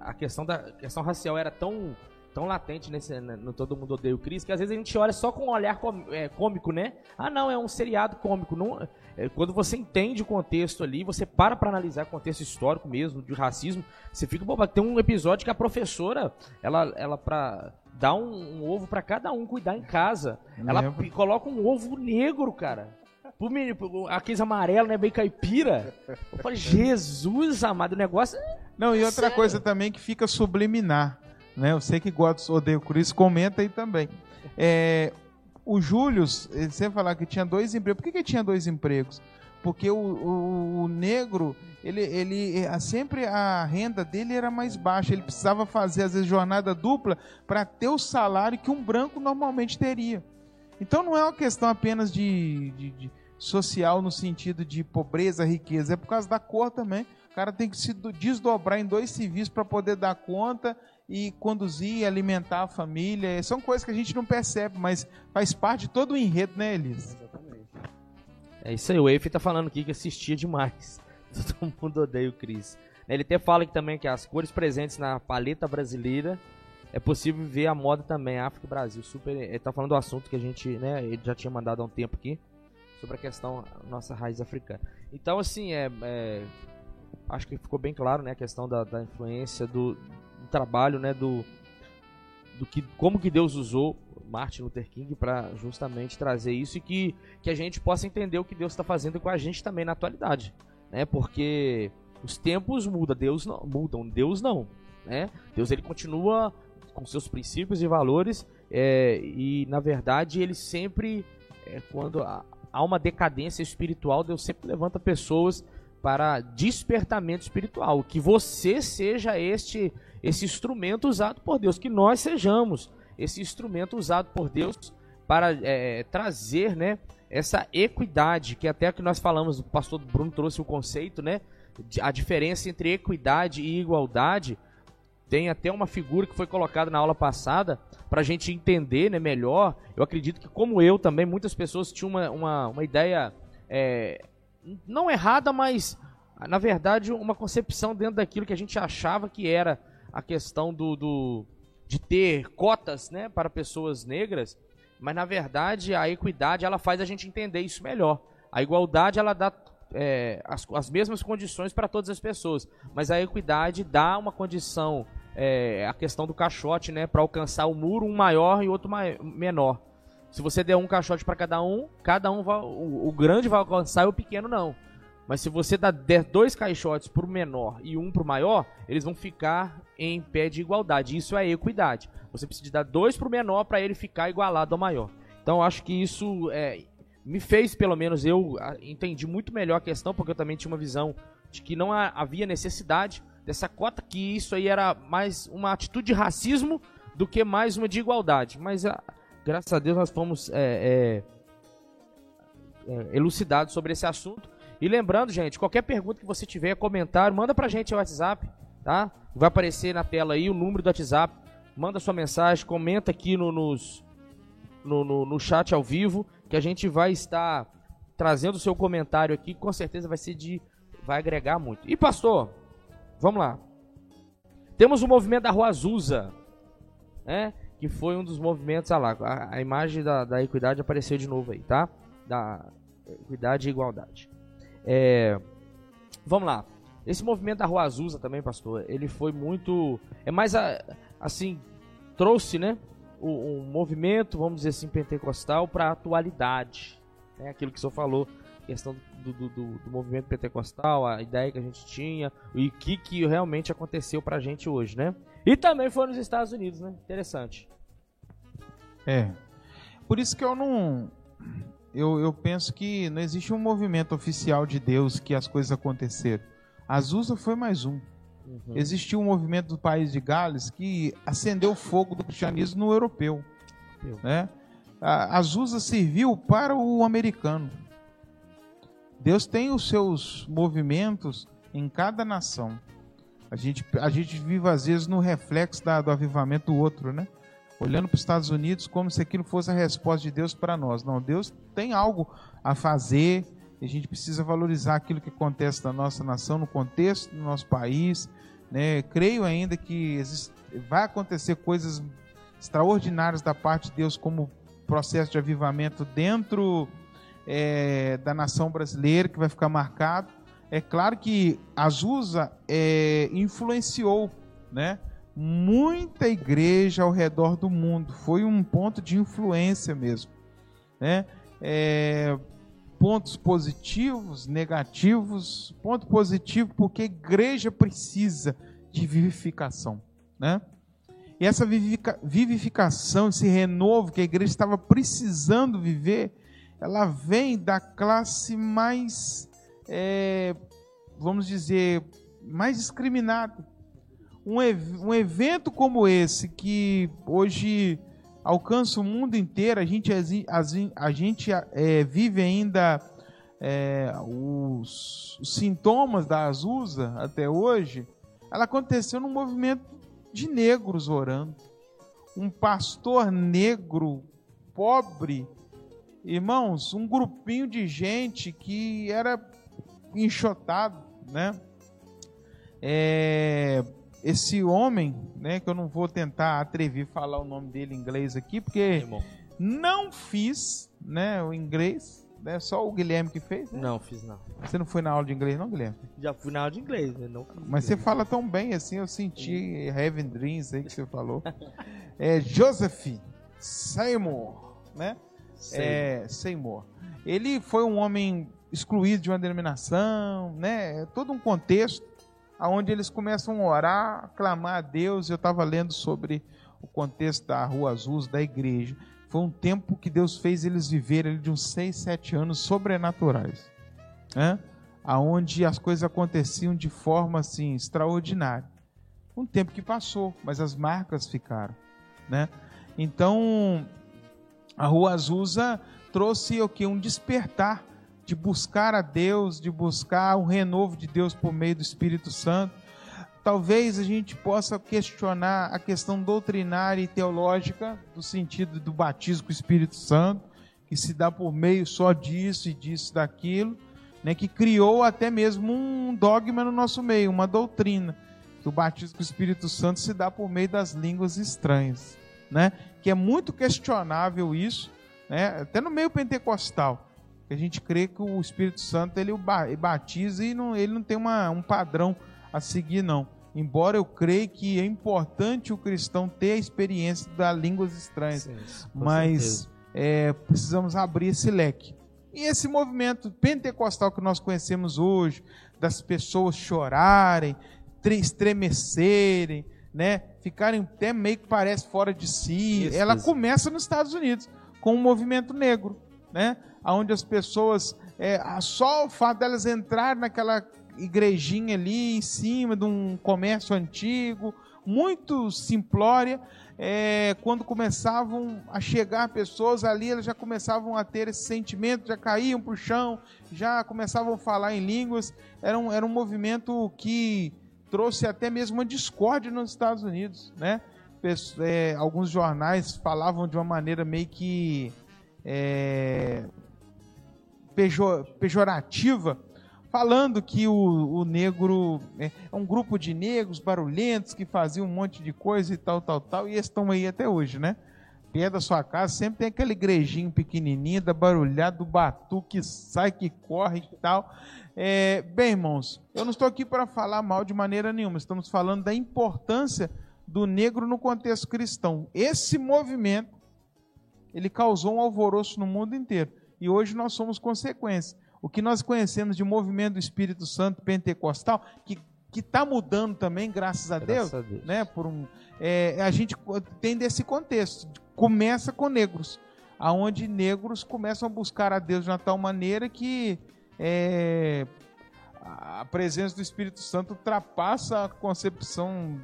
a questão da a questão racial era tão, tão latente nesse, né, no Todo Mundo Odeia o Chris, que às vezes a gente olha só com um olhar é, cômico, né? Ah, não, é um seriado cômico. Não, é, quando você entende o contexto ali, você para pra analisar o contexto histórico mesmo, de racismo, você fica boba. Tem um episódio que a professora, ela, ela pra dar um, um ovo pra cada um cuidar em casa, ela Lembro. coloca um ovo negro, cara. Pro menino, pro- aqueles amarelos, né? Bem caipira. Eu falei, Jesus amado, o negócio é Não, e outra Sério? coisa também que fica subliminar, né? Eu sei que gosta odeio o Chris, comenta aí também. É, o Júlio, ele sempre falava que tinha dois empregos. Por que, que tinha dois empregos? Porque o, o- o negro, ele, ele a- sempre a renda dele era mais baixa. Ele precisava fazer, às vezes, jornada dupla para ter o salário que um branco normalmente teria. Então não é uma questão apenas de, de- de social no sentido de pobreza, riqueza, é por causa da cor também. O cara tem que se do- desdobrar em dois civis para poder dar conta e conduzir, alimentar a família. São coisas que a gente não percebe, mas faz parte de todo o enredo, né, Elis? É isso aí, o Eif tá falando aqui que assistia demais. Todo mundo odeia o Chris. Ele até fala que também que as cores presentes na paleta brasileira é possível ver a moda também, África e Brasil. Super, ele tá falando do assunto que a gente, né, ele já tinha mandado há um tempo aqui sobre a questão nossa raiz africana. Então, assim, é, é, acho que ficou bem claro, né, a questão da, da influência do, do trabalho, né, do, do que como que Deus usou Martin Luther King para justamente trazer isso e que que a gente possa entender o que Deus está fazendo com a gente também na atualidade, né? Porque os tempos mudam, Deus não mudam, Deus não, né? Deus ele continua com seus princípios e valores é, e na verdade ele sempre é, quando há uma decadência espiritual, Deus sempre levanta pessoas para despertamento espiritual, que você seja este esse instrumento usado por Deus, que nós sejamos esse instrumento usado por Deus para é, trazer, né, essa equidade, que até que nós falamos, o pastor Bruno trouxe o conceito, né, a diferença entre equidade e igualdade. Tem até uma figura que foi colocada na aula passada para a gente entender né, melhor. Eu acredito que, como eu também, muitas pessoas tinham uma, uma, uma ideia é, não errada, mas na verdade uma concepção dentro daquilo que a gente achava que era a questão do, do de ter cotas né, para pessoas negras, mas na verdade a equidade ela faz a gente entender isso melhor. A igualdade ela dá é, as, as mesmas condições para todas as pessoas, mas a equidade dá uma condição, é, a questão do caixote, né, para alcançar o muro, um maior e outro mai- menor. Se você der um caixote para cada um, cada um vai, o, o grande vai alcançar e o pequeno não. Mas se você dá dois caixotes para o menor e um para o maior, eles vão ficar em pé de igualdade. Isso é equidade. Você precisa dar dois para o menor para ele ficar igualado ao maior. Então acho que isso é, me fez, pelo menos eu entendi muito melhor a questão, porque eu também tinha uma visão de que não ha- havia necessidade dessa cota, que isso aí era mais uma atitude de racismo do que mais uma de igualdade. Mas graças a Deus nós fomos é, é, é, elucidados sobre esse assunto. E lembrando, gente, qualquer pergunta que você tiver, comentário, manda pra gente no WhatsApp, tá? Vai aparecer na tela aí o número do WhatsApp. Manda sua mensagem, comenta aqui no, nos, no, no, no chat ao vivo, que a gente vai estar trazendo o seu comentário aqui, com certeza vai ser de. vai agregar muito. E pastor, vamos lá. Temos o movimento da Rua Azusa, né? Que foi um dos movimentos, ah lá, a, a imagem da, da equidade apareceu de novo aí, tá? Da equidade e igualdade. É, vamos lá. Esse movimento da Rua Azusa também, pastor, ele foi muito. É mais assim, trouxe, né? Um, movimento, vamos dizer assim, pentecostal para a atualidade. Né? Aquilo que o senhor falou, questão do, do, do, do, movimento pentecostal, a ideia que a gente tinha e o que, que realmente aconteceu para a gente hoje, né? E também foi nos Estados Unidos, né? Interessante. É. Por isso que eu não. Eu, eu penso que não existe um movimento oficial de Deus que as coisas aconteceram. Azusa foi mais um. Uhum. Existiu um movimento do país de Gales que acendeu o fogo do cristianismo no europeu. Né? A Azusa serviu para o americano. Deus tem os seus movimentos em cada nação. A gente, a gente vive às vezes no reflexo da, do avivamento do outro, né? Olhando para os Estados Unidos como se aquilo fosse a resposta de Deus para nós. Não, Deus tem algo a fazer e a gente precisa valorizar aquilo que acontece na nossa nação, no contexto do nosso país. Né? Creio ainda que existe, vai acontecer coisas extraordinárias da parte de Deus, como processo de avivamento dentro é, da nação brasileira, que vai ficar marcado. É claro que Azusa é, influenciou, né? Muita igreja ao redor do mundo. Foi um ponto de influência mesmo. Né? É, pontos positivos, negativos. Ponto positivo porque a igreja precisa de vivificação. Né? E essa vivificação, esse renovo que a igreja estava precisando viver, ela vem da classe mais, é, vamos dizer, mais discriminada um, um evento como esse, que hoje alcança o mundo inteiro, a gente, a gente é, vive ainda é, os, os, sintomas da Azusa até hoje, ela aconteceu num movimento de negros orando. Um pastor negro, pobre, irmãos, um grupinho de gente que era enxotado, né? É, esse homem, né, que eu não vou tentar atrever falar o nome dele em inglês aqui, porque não fiz, né, o inglês, né, só o Guilherme que fez, né? Não, fiz não. Você não foi na aula de inglês não, Guilherme? Já fui na aula de inglês, né? Não Mas você fala tão bem assim, eu senti Heaven Dreams aí que você falou. é Joseph Seymour, né? Seymour. É, Seymour. Ele foi um homem excluído de uma denominação, né? Todo um contexto aonde eles começam a orar, clamar a Deus. Eu estava lendo sobre o contexto da Rua Azul, da igreja. Foi um tempo que Deus fez eles viverem de uns seis, sete anos sobrenaturais, né? aonde as coisas aconteciam de forma assim extraordinária. Um tempo que passou, mas as marcas ficaram, né? Então, a Rua Azusa trouxe o que um despertar de buscar a Deus, de buscar o renovo de Deus por meio do Espírito Santo. Talvez a gente possa questionar a questão doutrinária e teológica do sentido do batismo com o Espírito Santo, que se dá por meio só disso e disso, daquilo, né, que criou até mesmo um dogma no nosso meio, uma doutrina, que o batismo com o Espírito Santo se dá por meio das línguas estranhas, né, que é muito questionável isso, né, até no meio pentecostal a gente crê que o Espírito Santo ele batiza e não, ele não tem uma, um padrão a seguir, não. Embora eu creia que é importante o cristão ter a experiência das línguas estranhas, Sim, mas é, precisamos abrir esse leque. E esse movimento pentecostal que nós conhecemos hoje, das pessoas chorarem, estremecerem, né, ficarem até meio que parece fora de si, isso, ela isso. começa nos Estados Unidos com o movimento negro, né? Onde as pessoas, é, só o fato delas entrarem naquela igrejinha ali em cima de um comércio antigo, muito simplória, é, quando começavam a chegar pessoas ali, elas já começavam a ter esse sentimento, já caíam para o chão, já começavam a falar em línguas. Era um, era um movimento que trouxe até mesmo uma discórdia nos Estados Unidos. Né? É, alguns jornais falavam de uma maneira meio que é, pejor, pejorativa, falando que o, o negro é, é um grupo de negros barulhentos que faziam um monte de coisa e tal, tal, tal, e estão aí até hoje, né? perto da sua casa sempre tem aquele igrejinho pequenininho, da barulhada, do batu que sai, que corre e tal. É, bem, irmãos, eu não estou aqui para falar mal de maneira nenhuma, estamos falando da importância do negro no contexto cristão. Esse movimento, ele causou um alvoroço no mundo inteiro, e hoje nós somos consequência. O que nós conhecemos de movimento do Espírito Santo pentecostal, que que está mudando também, graças a, graças Deus, a Deus, né? Por um, é, a gente tem desse contexto. Começa com negros, aonde negros começam a buscar a Deus de uma tal maneira que é, a presença do Espírito Santo ultrapassa a concepção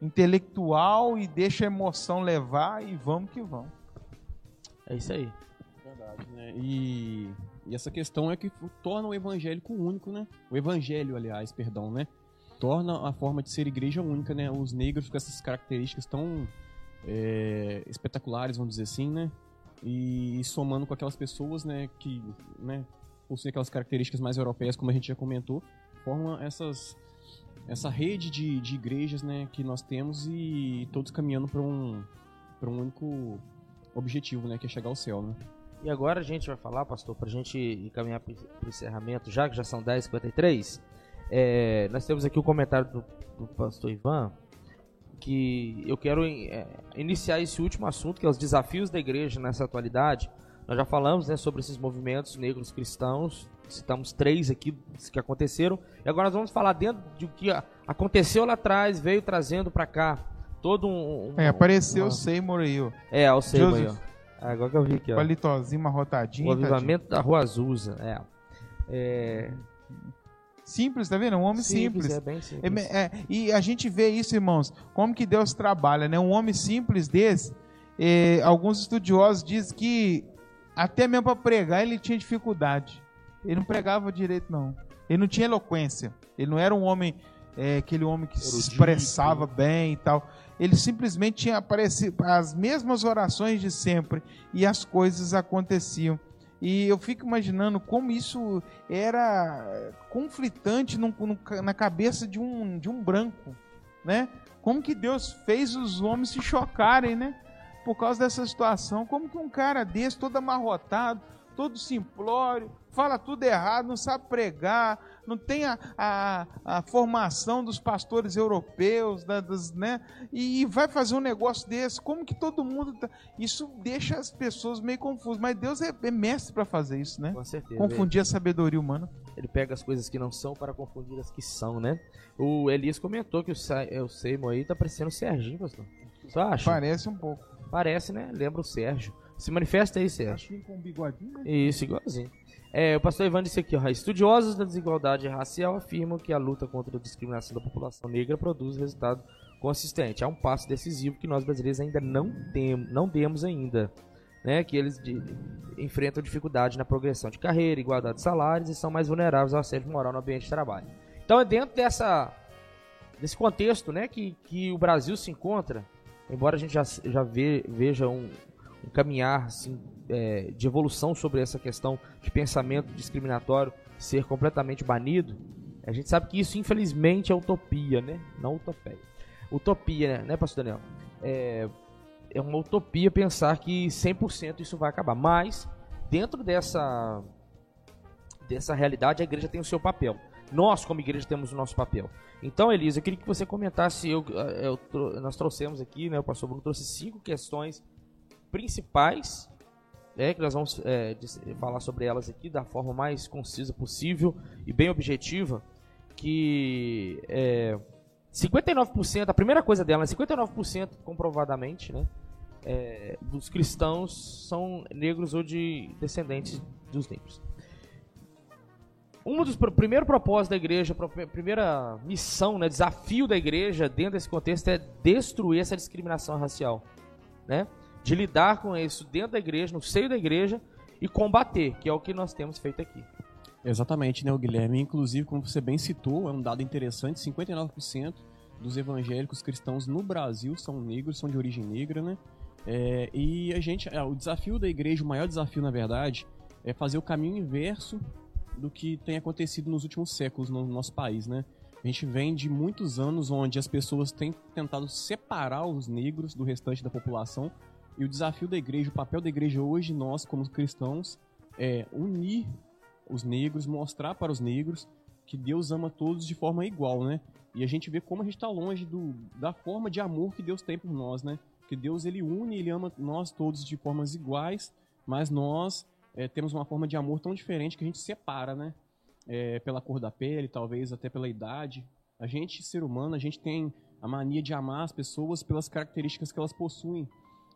intelectual e deixa a emoção levar e vamos que vamos. É isso aí. Verdade, né? E, e essa questão é que torna o evangélico único, né? O evangelho, aliás, perdão, né? torna a forma de ser igreja única, né? Os negros com essas características tão é, espetaculares, vamos dizer assim, né? E, somando com aquelas pessoas, né, que, né, possuem aquelas características mais europeias, como a gente já comentou, forma essas essa rede de, de igrejas, né, que nós temos e todos caminhando para um para um único objetivo, né, que é chegar ao céu, né? E agora a gente vai falar, pastor, para a gente caminhar para o encerramento, já que já são 10h53, é, nós temos aqui o comentário do, do, pastor Ivan, que eu quero é, iniciar esse último assunto, que é os desafios da igreja nessa atualidade. Nós já falamos né, sobre esses movimentos negros cristãos, citamos três aqui que aconteceram, e agora nós vamos falar dentro de o que aconteceu lá atrás, veio trazendo para cá todo um. um é, apareceu uma... o Seymour ó. É, o Seymour. É, agora que eu vi aqui, ó. Palitozinho, uma rotadinha. O avivamento da Rua Azusa, é. é. Simples, tá vendo? Um homem simples. simples. É bem simples. É, é, e a gente vê isso, irmãos, como que Deus trabalha, né? Um homem simples desse, é, alguns estudiosos dizem que até mesmo para pregar ele tinha dificuldade. Ele não pregava direito, não. Ele não tinha eloquência. Ele não era um homem, é, aquele homem que Erudito. se expressava bem e tal. Ele simplesmente tinha as mesmas orações de sempre e as coisas aconteciam. E eu fico imaginando como isso era conflitante no, no, na cabeça de um, de um branco, né? Como que Deus fez os homens se chocarem, né? Por causa dessa situação. Como que um cara desse, todo amarrotado, todo simplório, fala tudo errado, não sabe pregar, não tem a, a, a formação dos pastores europeus, da, das, né? E, vai fazer um negócio desse. Como que todo mundo. Tá... Isso deixa as pessoas meio confusas. Mas Deus é, é mestre para fazer isso, né? Com certeza. Confundir a sabedoria humana. Ele pega as coisas que não são para confundir as que são, né? O Elias comentou que o, é, o Seymour aí tá parecendo o Serginho, pastor. Você acha? Parece um pouco. Parece, né? Lembra o Sérgio. Se manifesta aí, Sérgio. Assim com um bigodinho, né? Isso, igualzinho. É, o pastor Ivan disse aqui, ó, estudiosos da desigualdade racial afirmam que a luta contra a discriminação da população negra produz resultado consistente. Há um passo decisivo que nós brasileiros ainda não temos, não demos ainda, né? Que eles de, enfrentam dificuldade na progressão de carreira, igualdade de salários e são mais vulneráveis ao assédio moral no ambiente de trabalho. Então é dentro dessa desse contexto, né, que, que o Brasil se encontra, embora a gente já, já ve, veja um, um caminhar assim, é, de evolução sobre essa questão de pensamento discriminatório ser completamente banido, a gente sabe que isso, infelizmente, é utopia, né? Não utopia. Utopia, né, pastor Daniel? É, é uma utopia pensar que 100% isso vai acabar. Mas, dentro dessa, dessa realidade, a igreja tem o seu papel. Nós, como igreja, temos o nosso papel. Então, Elisa, eu queria que você comentasse. Eu, eu, nós trouxemos aqui, né, o pastor Bruno trouxe cinco questões principais, é, que nós vamos é, falar sobre elas aqui da forma mais concisa possível e bem objetiva, que é, 59%, a primeira coisa dela, 59% comprovadamente, né, é, dos cristãos são negros ou de descendentes dos negros. Um dos primeiros propósitos da igreja, a primeira missão, né, desafio da igreja dentro desse contexto é destruir essa discriminação racial, né? De lidar com isso dentro da igreja, no seio da igreja e combater, que é o que nós temos feito aqui. Exatamente, né, Guilherme? Inclusive, como você bem citou, é um dado interessante: 59% dos evangélicos cristãos no Brasil são negros, são de origem negra, né? É, e a gente, é, o desafio da igreja, o maior desafio, na verdade, é fazer o caminho inverso do que tem acontecido nos últimos séculos no nosso país, né? A gente vem de muitos anos onde as pessoas têm tentado separar os negros do restante da população E o desafio da igreja, o papel da igreja hoje, nós como cristãos, é unir os negros, mostrar para os negros que Deus ama todos de forma igual, né? E a gente vê como a gente está longe do, da forma de amor que Deus tem por nós, né? Que Deus ele une, ele ama nós todos de formas iguais, mas nós é, temos uma forma de amor tão diferente que a gente separa, né? É, pela cor da pele, talvez até pela idade. A gente, ser humano, a gente tem a mania de amar as pessoas pelas características que elas possuem.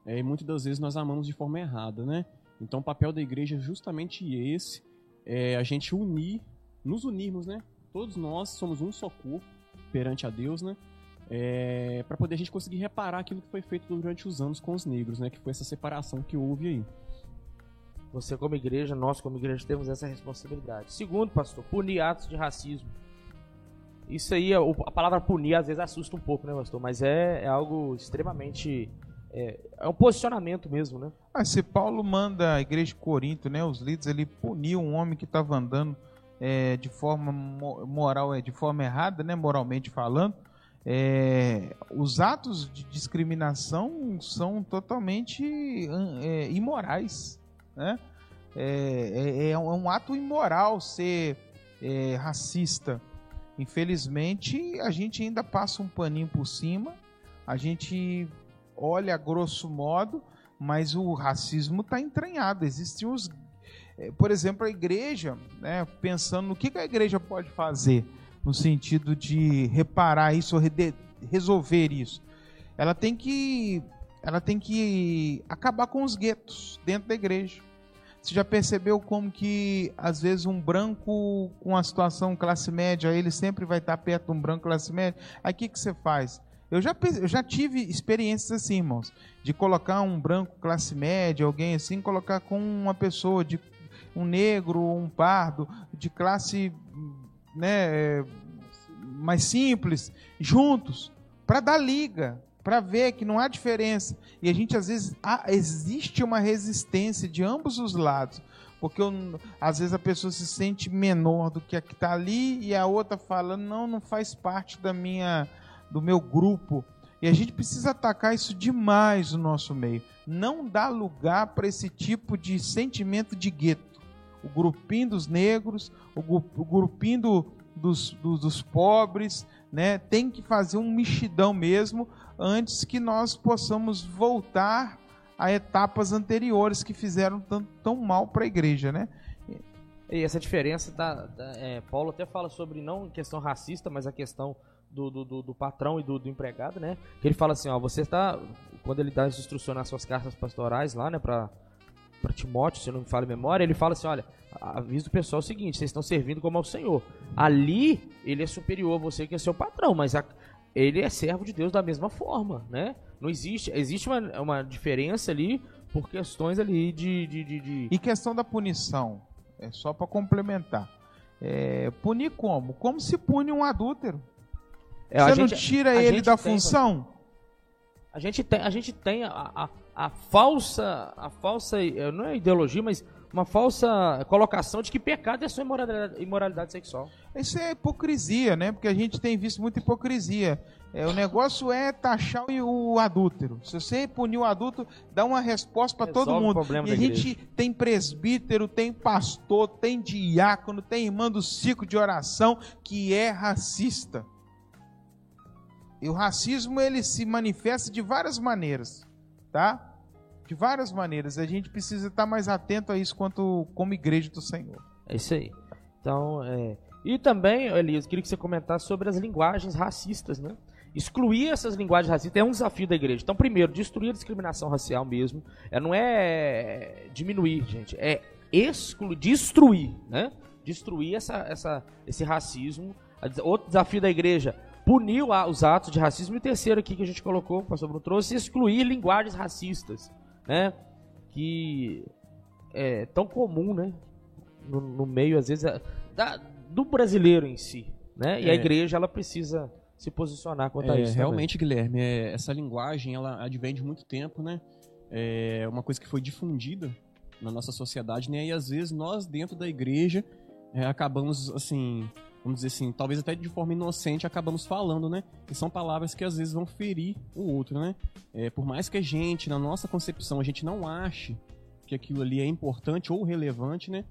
É, e muitas das vezes nós amamos de forma errada, né? Então o papel da igreja é justamente esse, é a gente unir, nos unirmos, né? Todos nós somos um só corpo perante a Deus, né? É, para poder a gente conseguir reparar aquilo que foi feito durante os anos com os negros, né? Que foi essa separação que houve aí. Você como igreja, nós como igreja temos essa responsabilidade. Segundo, pastor, punir atos de racismo. Isso aí, a palavra punir às vezes assusta um pouco, né, pastor? Mas é, é algo extremamente é, é um posicionamento mesmo, né? Ah, se Paulo manda a igreja de Corinto, né, os líderes, ele puniu um homem que estava andando é, de forma moral, é, de forma errada, né, moralmente falando, é, os atos de discriminação são totalmente é, imorais, né? É, é, é, um ato imoral ser racista. Infelizmente, a gente ainda passa um paninho por cima, a gente olha grosso modo, mas o racismo está entranhado. Existem os. Eh, por exemplo, a igreja, né, pensando no que, a igreja pode fazer no sentido de reparar isso, resolver isso. Ela tem que, ela tem que acabar com os guetos dentro da igreja. Você já percebeu como que às vezes um branco com a situação classe média, ele sempre vai estar perto de um branco classe média. Aí o que, que você faz? Eu já, eu já tive experiências assim, irmãos, de colocar um branco classe média, alguém assim, colocar com uma pessoa de um negro, um pardo, de classe né, mais simples, juntos, para dar liga, para ver que não há diferença. E a gente, às vezes, há, existe uma resistência de ambos os lados. Porque eu, às vezes a pessoa se sente menor do que a que está ali e a outra fala: não, não faz parte da minha do meu grupo. E a gente precisa atacar isso demais no nosso meio. Não dá lugar para esse tipo de sentimento de gueto. O grupinho dos negros, o, grupinho do, dos, dos, dos pobres, né? tem que fazer um mexidão mesmo antes que nós possamos voltar a etapas anteriores que fizeram tão, tão mal para a igreja, né? E essa diferença, da, da é, Paulo até fala sobre não questão racista, mas a questão do, do, do, patrão e do, do, empregado, né? Que ele fala assim, ó, você está quando ele dá as instruções nas suas cartas pastorais lá, né, para para Timóteo, se eu não me falo memória, ele fala assim, olha, avisa o pessoal o seguinte, vocês estão servindo como ao Senhor. Ali ele é superior a você que é seu patrão, mas a, ele é servo de Deus da mesma forma, né? Não existe, existe uma, uma diferença ali por questões ali de, de, de, de... E questão da punição, é só para complementar. É, punir como? Como se pune um adúltero. É, Você não tira ele da tem, função? A gente tem, a, gente tem a, a, a, falsa, a falsa, não é ideologia, mas uma falsa colocação de que pecado é só imoralidade, imoralidade sexual. Isso é hipocrisia, né? Porque a gente tem visto muita hipocrisia. É, o negócio é taxar o adúltero. Se você punir o adulto, dá uma resposta para todo mundo. E a gente tem presbítero, tem pastor, tem diácono, tem irmão do ciclo de oração que é racista. E o racismo ele se manifesta de várias maneiras, tá? De várias maneiras. A gente precisa estar mais atento a isso quanto como igreja do Senhor. É isso aí. Então, é... e também, Elias, queria que você comentasse sobre as linguagens racistas, né? Excluir essas linguagens racistas é um desafio da igreja. Então, primeiro, destruir a discriminação racial mesmo. É, não é diminuir, gente. É excluir, destruir, né? Destruir essa, essa, esse racismo. Outro desafio da igreja, punir os atos de racismo. E o terceiro aqui que a gente colocou, o pastor Bruno trouxe, excluir linguagens racistas, né? Que é tão comum, né? No, no meio, às vezes, da, do brasileiro em si, né? E é. a igreja, ela precisa se posicionar quanto é, a isso Realmente, também. Guilherme, é, essa linguagem, ela advém de muito tempo, né? É uma coisa que foi difundida na nossa sociedade, né? E às vezes nós, dentro da igreja, é, acabamos, assim, vamos dizer assim, talvez até de forma inocente acabamos falando, né? E são palavras que às vezes vão ferir o outro, né? É, por mais que a gente, na nossa concepção, a gente não ache que aquilo ali é importante ou relevante, né?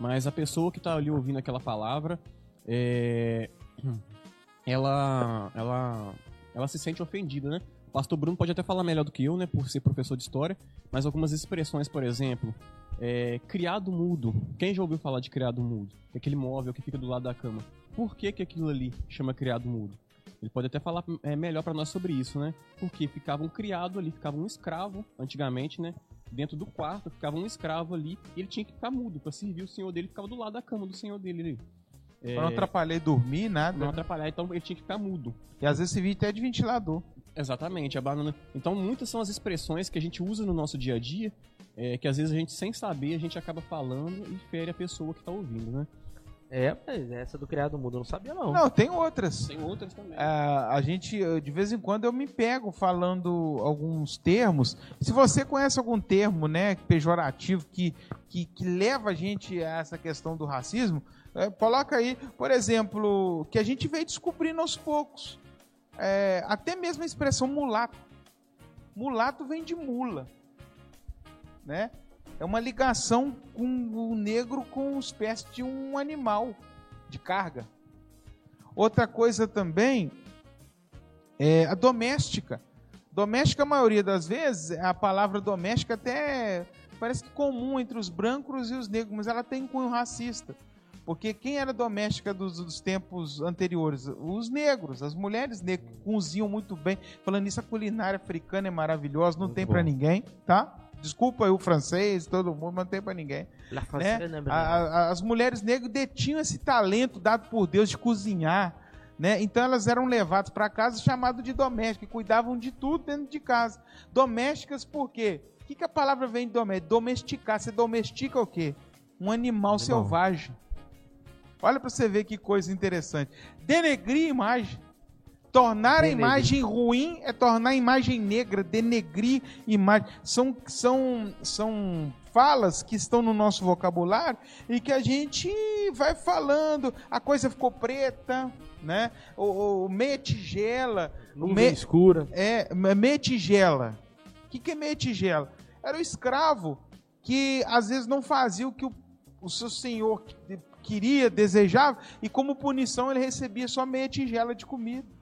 Mas a pessoa que está ali ouvindo aquela palavra, é, ela, ela, ela se sente ofendida, né? O pastor Bruno pode até falar melhor do que eu, né? Por ser professor de história, mas algumas expressões, por exemplo, é, criado mudo. Quem já ouviu falar de criado mudo? É aquele móvel que fica do lado da cama. Por que, que aquilo ali chama criado mudo? Ele pode até falar é, melhor para nós sobre isso, né? Porque ficava um criado ali, ficava um escravo, antigamente, né? Dentro do quarto, ficava um escravo ali, e ele tinha que ficar mudo para servir o senhor dele, ficava do lado da cama do senhor dele ali. É... Pra não atrapalhar dormir, nada. Não atrapalhar, então ele tinha que ficar mudo. E às vezes se via até de ventilador. Exatamente, a banana. Então muitas são as expressões que a gente usa no nosso dia a dia, é, que às vezes a gente, sem saber, a gente acaba falando e fere a pessoa que está ouvindo, né? É, mas essa do criado mudo eu não sabia não. Não, tem outras. Tem outras também. É, a gente, de vez em quando, eu me pego falando alguns termos. Se você conhece algum termo, né, pejorativo que, que, que leva a gente a essa questão do racismo, é, coloca aí, por exemplo, que a gente veio descobrindo aos poucos. É, até mesmo a expressão mulato. Mulato vem de mula, né? é uma ligação com o negro com espécie de um animal de carga. Outra coisa também é a doméstica. Doméstica, a maioria das vezes, a palavra doméstica até parece que comum entre os brancos e os negros, mas ela tem cunho racista. Porque quem era doméstica dos, dos, tempos anteriores? Os negros, as mulheres negras cozinham muito bem. Falando nisso, a culinária africana é maravilhosa, não muito tem para ninguém, tá? Desculpa o francês, todo mundo, mas não tem pra ninguém. Né? A, a, as mulheres negras detinham esse talento dado por Deus de cozinhar. Né? Então elas eram levadas para casa chamado de domésticas, cuidavam de tudo dentro de casa. Domésticas por quê? O que, que a palavra vem de doméstica? Domesticar. Você domestica o quê? Um animal, selvagem. Olha para você ver que coisa interessante. Denegrir imagem. Tornar a imagem ruim é tornar a imagem negra, denegrir imagem. São, são, são falas que estão no nosso vocabulário e que a gente vai falando. A coisa ficou preta, né? O, o meia tigela. Nuvem me, escura. É, meia tigela. O que, que é meia tigela? Era o escravo que às vezes não fazia o que o, o seu senhor queria, desejava, e como punição ele recebia só meia tigela de comida.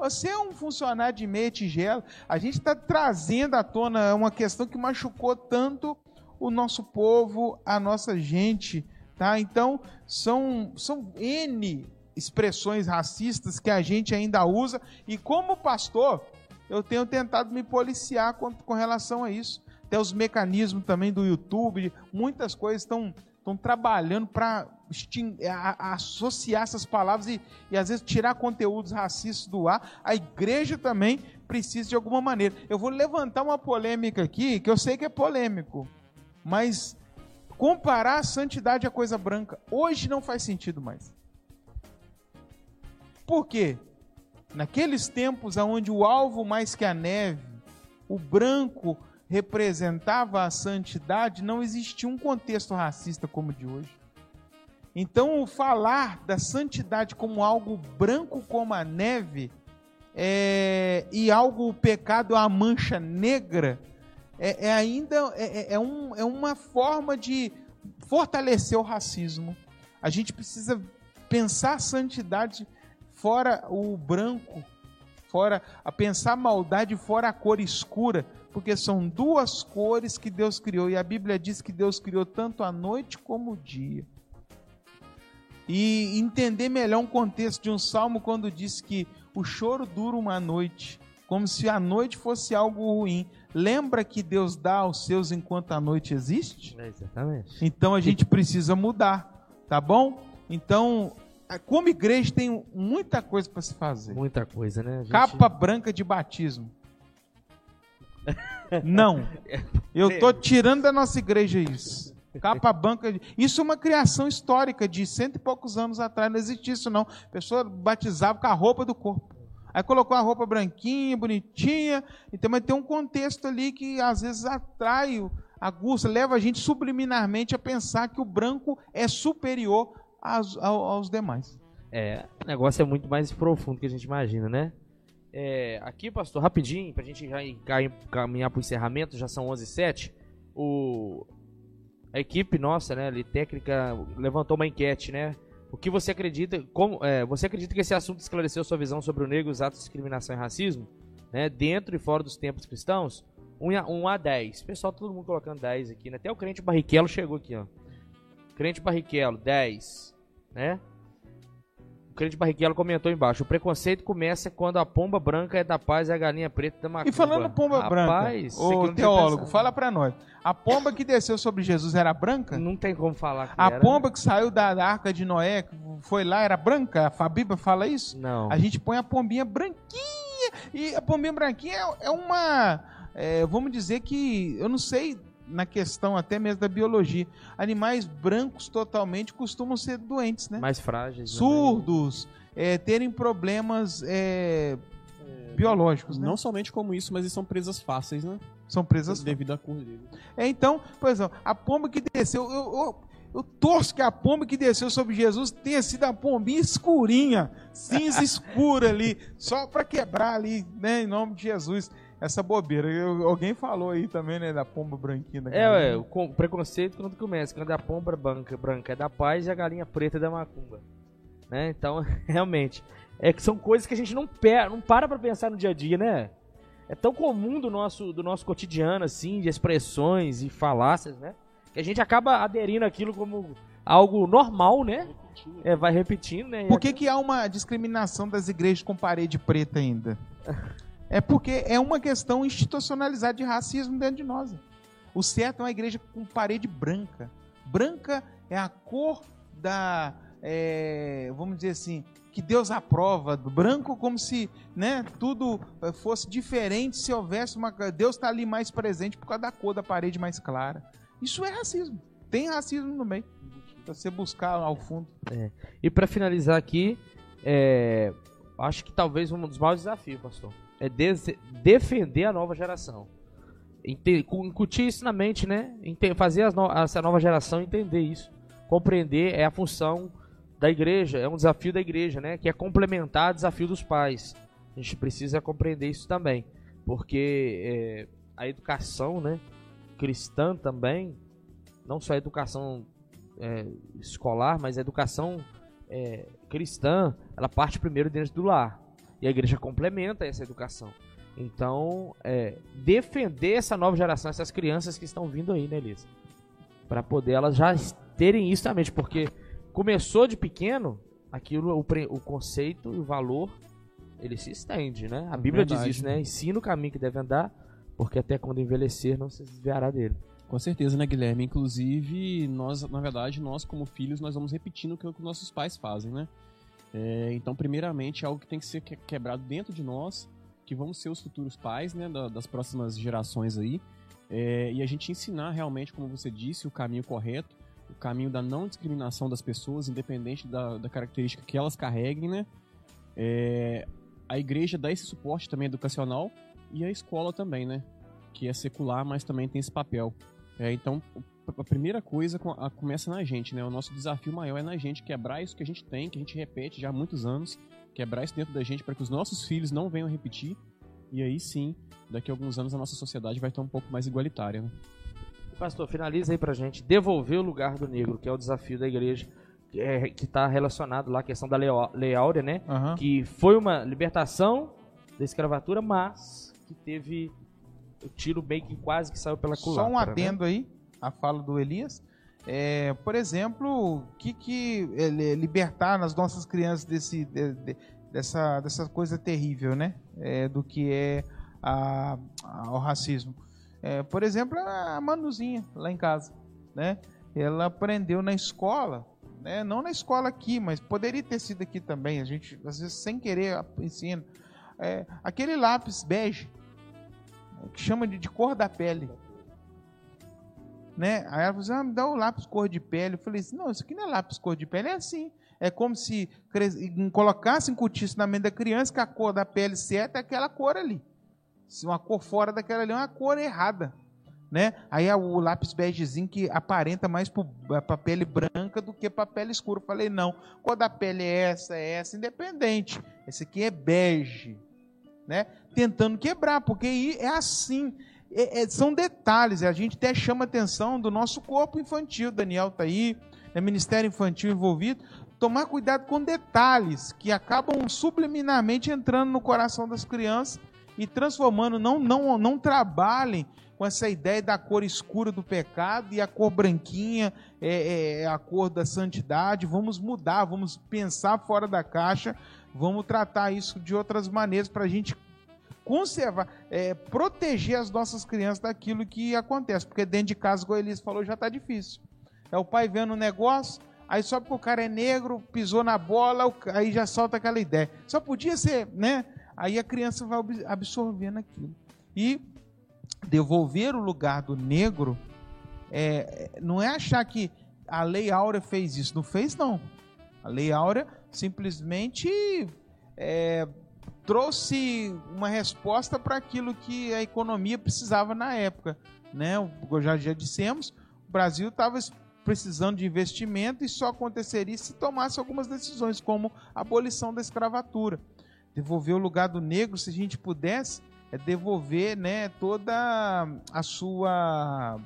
Você é um funcionário de meia tigela. A gente está trazendo à tona uma questão que machucou tanto o nosso povo, a nossa gente. Tá? Então, são, são N expressões racistas que a gente ainda usa. E como pastor, eu tenho tentado me policiar com, com relação a isso. Até os mecanismos também do YouTube, muitas coisas estão estão trabalhando para associar essas palavras e, e, às vezes, tirar conteúdos racistas do ar. A igreja também precisa de alguma maneira. Eu vou levantar uma polêmica aqui, que eu sei que é polêmico, mas comparar a santidade à coisa branca hoje não faz sentido mais. Por quê? Naqueles tempos onde o alvo mais que a neve, o branco representava a santidade, não existia um contexto racista como o de hoje. Então, o falar da santidade como algo branco como a neve é, e algo pecado a mancha negra é, é ainda é, é, é, um, é uma forma de fortalecer o racismo. A gente precisa pensar a santidade fora o branco, fora a pensar maldade fora a cor escura porque são duas cores que Deus criou, e a Bíblia diz que Deus criou tanto a noite como o dia. E entender melhor um contexto de um salmo quando diz que o choro dura uma noite, como se a noite fosse algo ruim. Lembra que Deus dá aos seus enquanto a noite existe? É exatamente. Então a gente precisa mudar, tá bom? Então, como igreja tem muita coisa para se fazer. Muita coisa, né? Gente... Capa branca de batismo. Não. Eu tô tirando da nossa igreja isso. Capa banca. Isso é uma criação histórica de cento e poucos anos atrás. Não existia isso, não. A pessoa batizava com a roupa do corpo. Aí colocou a roupa branquinha, bonitinha. Então, mas tem um contexto ali que às vezes atrai, aguça, leva a gente subliminarmente a pensar que o branco é superior aos, aos demais. É, o negócio é muito mais profundo que a gente imagina, né? É, aqui, pastor, rapidinho, pra gente já caminhar pro encerramento, já são 11 h 07 o a equipe nossa, né, ali, técnica, levantou uma enquete, né? O que você acredita, como, é, você acredita que esse assunto esclareceu sua visão sobre o negro, os atos de discriminação e racismo, né, dentro e fora dos tempos cristãos? 1 a, 1 a 10. Pessoal, todo mundo colocando 10 aqui, né? Até o crente Barrichello chegou aqui, ó. Crente Barrichello, 10, né? Crente Barrichello comentou embaixo. O preconceito começa quando a pomba branca é da paz e a galinha preta da macumba. E falando pomba Rapaz, branca, o teólogo, fala para nós. A pomba que desceu sobre Jesus era branca? Não tem como falar A era, pomba né? que saiu da arca de Noé, foi lá, era branca? A Bíblia fala isso? Não. A gente põe a pombinha branquinha. E a pombinha branquinha é, é uma... É, vamos dizer que, eu não sei na questão até mesmo da biologia. Animais brancos totalmente costumam ser doentes, né? Mais frágeis. Né? Surdos, é, terem problemas é, biológicos. Né? Não somente como isso, mas eles são presas fáceis, né? São presas Devido à cor dele. É, então, por exemplo, a pomba que desceu, eu, eu, eu torço que a pomba que desceu sobre Jesus tenha sido a pombinha escurinha, cinza escura ali, só para quebrar ali, né, em nome de Jesus essa bobeira. Eu, alguém falou aí também, né, da pomba branquinha. Da é, é, o, o preconceito quando começa, quando a pomba branca, branca é da paz e a galinha preta é da macumba. Né? Então, realmente, é que são coisas que a gente não, não para pra pensar no dia a dia, né? É tão comum do nosso, do nosso cotidiano, assim, de expressões e falácias, né? Que a gente acaba aderindo aquilo como algo normal, né? É, vai repetindo, né? Por que, que há uma discriminação das igrejas com parede preta ainda? É porque é uma questão institucionalizada de racismo dentro de nós. O certo é uma igreja com parede branca. Branca é a cor da, é, vamos dizer assim, que Deus aprova. Branco como se né, tudo é, fosse diferente se houvesse uma. Deus está ali mais presente por causa da cor da parede mais clara. Isso é racismo. Tem racismo no meio. Pra você buscar ao fundo. É. E para finalizar aqui, é, acho que talvez um dos maiores desafios, pastor é defender a nova geração. Incutir isso na mente, né? Fazer no essa nova geração entender isso. Compreender é a função da igreja, é um desafio da igreja, né? Que é complementar o desafio dos pais. A gente precisa compreender isso também. Porque é, a educação, né? Cristã também, não só a educação é, escolar, mas a educação é, cristã, ela parte primeiro dentro do lar. E a igreja complementa essa educação. Então, é, defender essa nova geração, essas crianças que estão vindo aí, né, Elisa? Para poder elas já terem isso na mente, porque começou de pequeno, aquilo, o, o conceito e o valor, ele se estende, né? A Bíblia Verdade, diz isso, né? Ensina o caminho que deve andar, porque até quando envelhecer não se desviará dele. Com certeza, né, Guilherme? Inclusive, nós, na verdade, nós como filhos, nós vamos repetindo o que, o que nossos pais fazem, né? É, então, primeiramente, é algo que tem que ser quebrado dentro de nós, que vamos ser os futuros pais né, das próximas gerações aí, é, e a gente ensinar realmente, como você disse, o caminho correto, o caminho da não discriminação das pessoas, independente da, da característica que elas carreguem, né? É, a igreja dá esse suporte também educacional e a escola também, né? Que é secular, mas também tem esse papel. É, então, a primeira coisa começa na gente, né? O nosso desafio maior é na gente quebrar isso que a gente tem, que a gente repete já há muitos anos, quebrar isso dentro da gente para que os nossos filhos não venham repetir. E aí sim, daqui a alguns anos a nossa sociedade vai estar um pouco mais igualitária. Né? Pastor, finaliza aí pra gente. Devolver o lugar do negro, que é o desafio da igreja, que é, está relacionado lá à questão da Lei Áurea, né? Uhum. Que foi uma libertação da escravatura, mas que teve o tiro bem que quase que saiu pela culatra. Só um né? adendo né? aí a fala do Elias. É, por exemplo, o que, que é, libertar nas nossas crianças desse, de, de, dessa, dessa coisa terrível, né? É, do que é a, a, o racismo. É, por exemplo, a Manuzinha, lá em casa, né? Ela aprendeu na escola, né? Não na escola aqui, mas poderia ter sido aqui também. A gente, às vezes, sem querer, ensina. É, aquele lápis bege, que chama de, de cor da pele né? Aí ela falou assim, ah, me dá o lápis cor de pele. Eu falei assim, não, isso aqui não é lápis cor de pele, é assim. É como se colocasse, incutisse na mente da criança que a cor da pele certa é aquela cor ali. Se uma cor fora daquela ali é uma cor errada. né? Aí é o lápis begezinho que aparenta mais para pele branca do que para pele escura. Eu falei, não, cor da pele é essa, é essa, independente. Esse aqui é bege, né? Tentando quebrar, porque é assim. É, é, são detalhes, a gente até chama atenção do nosso corpo infantil. Daniel está aí, é Ministério Infantil envolvido. Tomar cuidado com detalhes que acabam subliminarmente entrando no coração das crianças e transformando, não, não, não trabalhem com essa ideia da cor escura do pecado e a cor branquinha é, é, a cor da santidade. Vamos mudar, vamos pensar fora da caixa, vamos tratar isso de outras maneiras para a gente conservar, é, proteger as nossas crianças daquilo que acontece. Porque dentro de casa, como a Elise falou, já está difícil. É o pai vendo o um negócio, aí só porque o cara é negro, pisou na bola, aí já solta aquela ideia. Só podia ser, né? Aí a criança vai absorvendo aquilo. E devolver o lugar do negro é, não é achar que a Lei Áurea fez isso. Não fez, não. A Lei Áurea simplesmente é, trouxe uma resposta para aquilo que a economia precisava na época. Né? Já, já dissemos, o Brasil estava precisando de investimento e só aconteceria se tomasse algumas decisões, como a abolição da escravatura devolver o lugar do negro, se a gente pudesse, é devolver né, toda a sua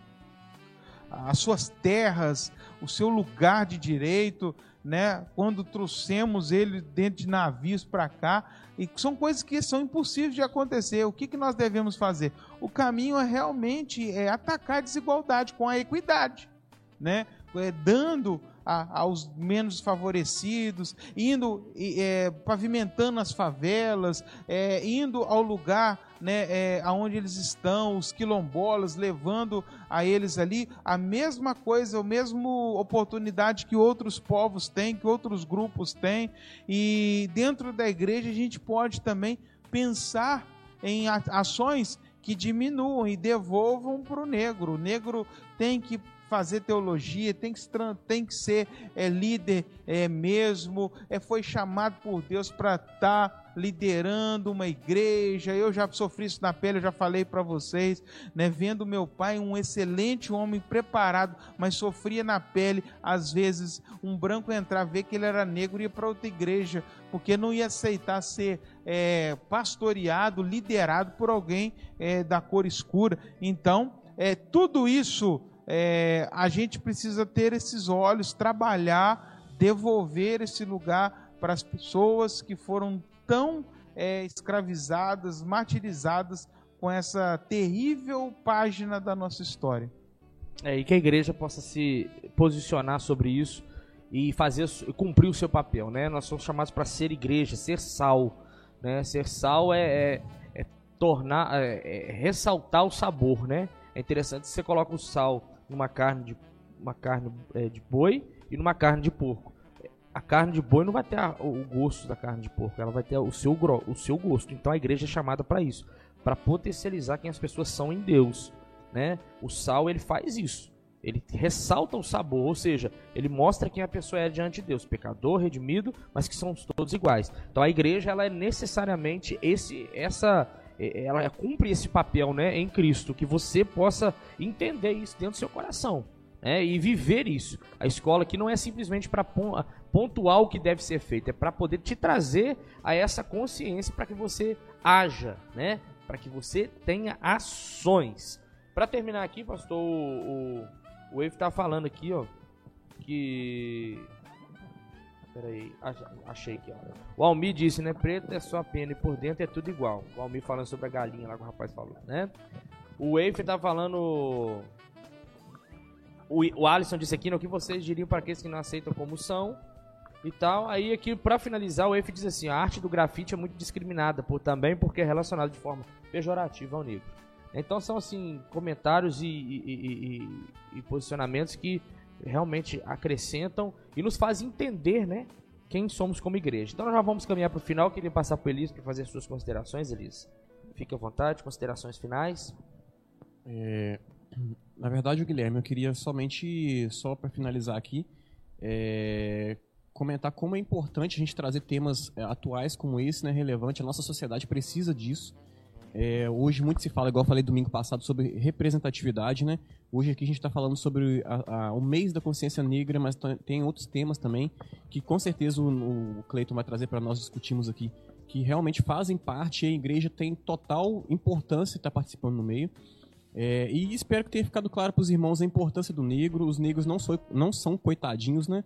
as suas terras, o seu lugar de direito, né? Quando trouxemos ele dentro de navios para cá, e são coisas que são impossíveis de acontecer. O que, que nós devemos fazer? O caminho é realmente é atacar a desigualdade com a equidade, né? É, dando a, aos menos favorecidos, indo é, pavimentando as favelas, é, indo ao lugar né, é, aonde eles estão, os quilombolas, levando a eles ali a mesma coisa, a mesma oportunidade que outros povos têm, que outros grupos têm. E dentro da igreja a gente pode também pensar em ações que diminuam e devolvam para o negro. O negro tem que fazer teologia, tem que, tem que ser é, líder é, mesmo, é, foi chamado por Deus para estar tá liderando uma igreja. Eu já sofri isso na pele, eu já falei para vocês, né? Vendo meu pai, um excelente homem preparado, mas sofria na pele, às vezes, um branco entrar, ver que ele era negro e ir para outra igreja, porque não ia aceitar ser é, pastoreado, liderado por alguém é, da cor escura. Então, é, tudo isso é, a gente precisa ter esses olhos, trabalhar, devolver esse lugar para as pessoas que foram tão é, escravizadas, martirizadas com essa terrível página da nossa história. É, e que a igreja possa se posicionar sobre isso e fazer cumprir o seu papel, né? Nós somos chamados para ser igreja, ser sal, né? Ser sal é, é, é tornar, é, é ressaltar o sabor, né? É interessante você coloca o sal numa carne de, uma carne, é, de boi e numa carne de porco. A carne de boi não vai ter a, o gosto da carne de porco, ela vai ter o seu, o seu gosto. Então a igreja é chamada para isso, para potencializar quem as pessoas são em Deus. Né? O sal ele faz isso. Ele ressalta o sabor, ou seja, ele mostra quem a pessoa é diante de Deus, pecador, redimido, mas que são todos iguais. Então a igreja ela é necessariamente esse essa ela cumpre esse papel né, em Cristo, que você possa entender isso dentro do seu coração. Né, e viver isso. A escola que não é simplesmente para pontuar o que deve ser feito, é para poder te trazer a essa consciência para que você haja, né? Para que você tenha ações. Para terminar aqui, pastor, o, o, o Eve está falando aqui, ó, que Peraí, achei aqui, ó. O Almi disse, né? Preto é só pena e por dentro é tudo igual. O Almi falando sobre a galinha lá que o rapaz falou, né? O Eifer tá falando. O, o Alisson disse aqui, no que vocês diriam para aqueles que não aceitam como são e tal. Aí aqui, para finalizar, o Eifer diz assim: a arte do grafite é muito discriminada, por, também porque é relacionada de forma pejorativa ao negro. Então são assim comentários e, e, e, e posicionamentos que realmente acrescentam e nos fazem entender, né? Quem somos como igreja. Então nós já vamos caminhar para o final. Queria passar para Elis para fazer suas considerações, Elis. Fique à vontade, considerações finais. É, na verdade, Guilherme, eu queria somente, só para finalizar aqui, é, comentar como é importante a gente trazer temas é, atuais como esse, né, relevante. A nossa sociedade precisa disso. É, hoje muito se fala, igual falei domingo passado, sobre representatividade, né? Hoje aqui a gente está falando sobre a, a, o mês da consciência negra, mas tem outros temas também que com certeza o, o Cleiton vai trazer para nós discutirmos aqui, que realmente fazem parte e a igreja tem total importância estar tá participando no meio. É, e espero que tenha ficado claro para os irmãos a importância do negro. Os negros não, sou, não são coitadinhos, né?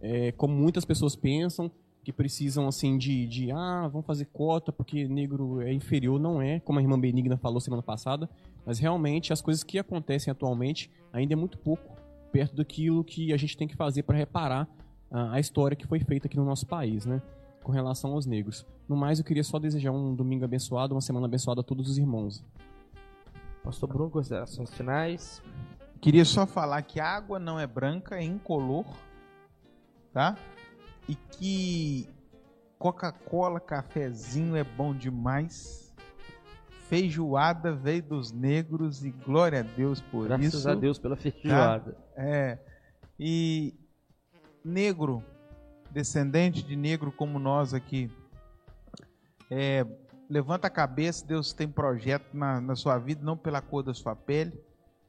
É, como muitas pessoas pensam que precisam assim de, de ah, vamos fazer cota porque negro é inferior, não é, como a irmã Benigna falou semana passada, mas realmente as coisas que acontecem atualmente ainda é muito pouco perto daquilo que a gente tem que fazer para reparar a, a história que foi feita aqui no nosso país, né? Com relação aos negros. No mais, eu queria só desejar um domingo abençoado, uma semana abençoada a todos os irmãos. Pastor Bruno, considerações finais. Queria só falar que a água não é branca, é incolor, tá? E que Coca-Cola, cafezinho é bom demais. Feijoada veio dos negros e glória a Deus por Graças isso. Graças a Deus pela feijoada. Tá? É. E negro, descendente de negro como nós aqui, é, levanta a cabeça, Deus tem projeto na, na sua vida, não pela cor da sua pele.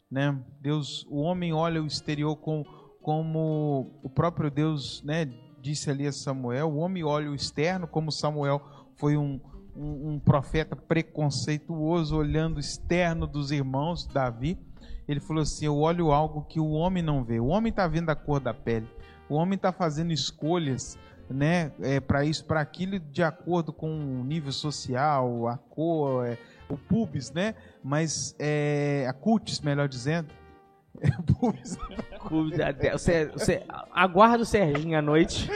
Né? Deus, o homem olha o exterior com, como o próprio Deus né, disse ali a Samuel, o homem olha o externo, como Samuel foi um, um, um profeta preconceituoso, olhando o externo dos irmãos, Davi. Ele falou assim: Eu olho algo que o homem não vê. O homem está vendo a cor da pele. O homem está fazendo escolhas né, é, para isso, para aquilo, de acordo com o nível social, a cor, é, o pubis, né? Mas é, a cutis, melhor dizendo. você, você, aguarde o Serginho à noite.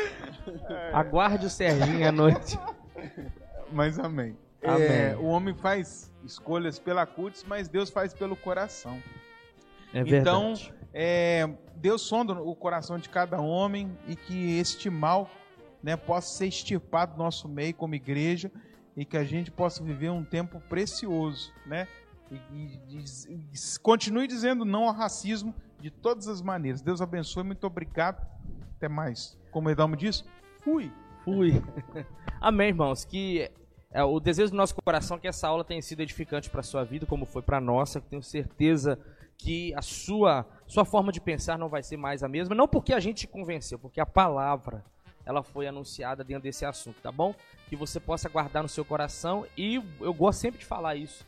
Aguarde o Serginho à noite. Mas amém. amém. É, o homem faz escolhas pela cutis, mas Deus faz pelo coração. É então, é, Deus sonda o coração de cada homem e que este mal né, possa ser extirpado do nosso meio como igreja e que a gente possa viver um tempo precioso, né? E, e, e, continue dizendo não ao racismo de todas as maneiras. Deus abençoe, muito obrigado. Até mais. Como Edalmo diz, fui. Fui. Amém, irmãos. Que é, o desejo do nosso coração é que essa aula tenha sido edificante para a sua vida, como foi para a nossa. Tenho certeza que a sua, sua forma de pensar não vai ser mais a mesma. Não porque a gente te convenceu, porque a palavra ela foi anunciada dentro desse assunto, tá bom? Que você possa guardar no seu coração e eu gosto sempre de falar isso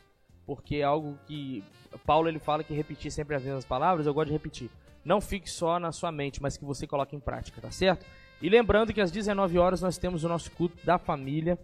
porque é algo que Paulo ele fala que repetir sempre as mesmas palavras, eu gosto de repetir. Não fique só na sua mente, mas que você coloque em prática, tá certo? E lembrando que às 19 horas nós temos o nosso culto da família,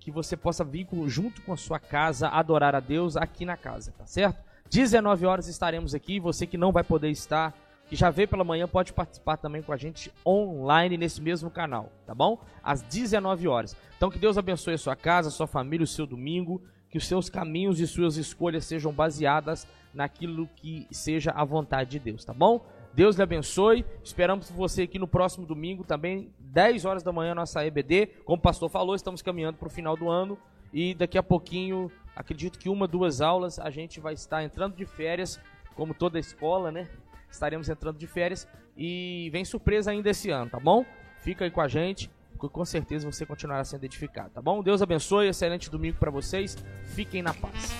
que você possa vir junto com a sua casa adorar a Deus aqui na casa, tá certo? 19 horas estaremos aqui, você que não vai poder estar, que já veio pela manhã, pode participar também com a gente online nesse mesmo canal, tá bom? Às 19 horas. Então que Deus abençoe a sua casa, a sua família, o seu domingo que os seus caminhos e suas escolhas sejam baseadas naquilo que seja a vontade de Deus, tá bom? Deus lhe abençoe. Esperamos você aqui no próximo domingo também, 10 horas da manhã, nossa EBD. Como o pastor falou, estamos caminhando para o final do ano e daqui a pouquinho, acredito que uma, duas aulas, a gente vai estar entrando de férias, como toda a escola, né? Estaremos entrando de férias e vem surpresa ainda esse ano, tá bom? Fica aí com a gente com certeza você continuará sendo edificado, tá bom? Deus abençoe, excelente domingo para vocês. Fiquem na paz.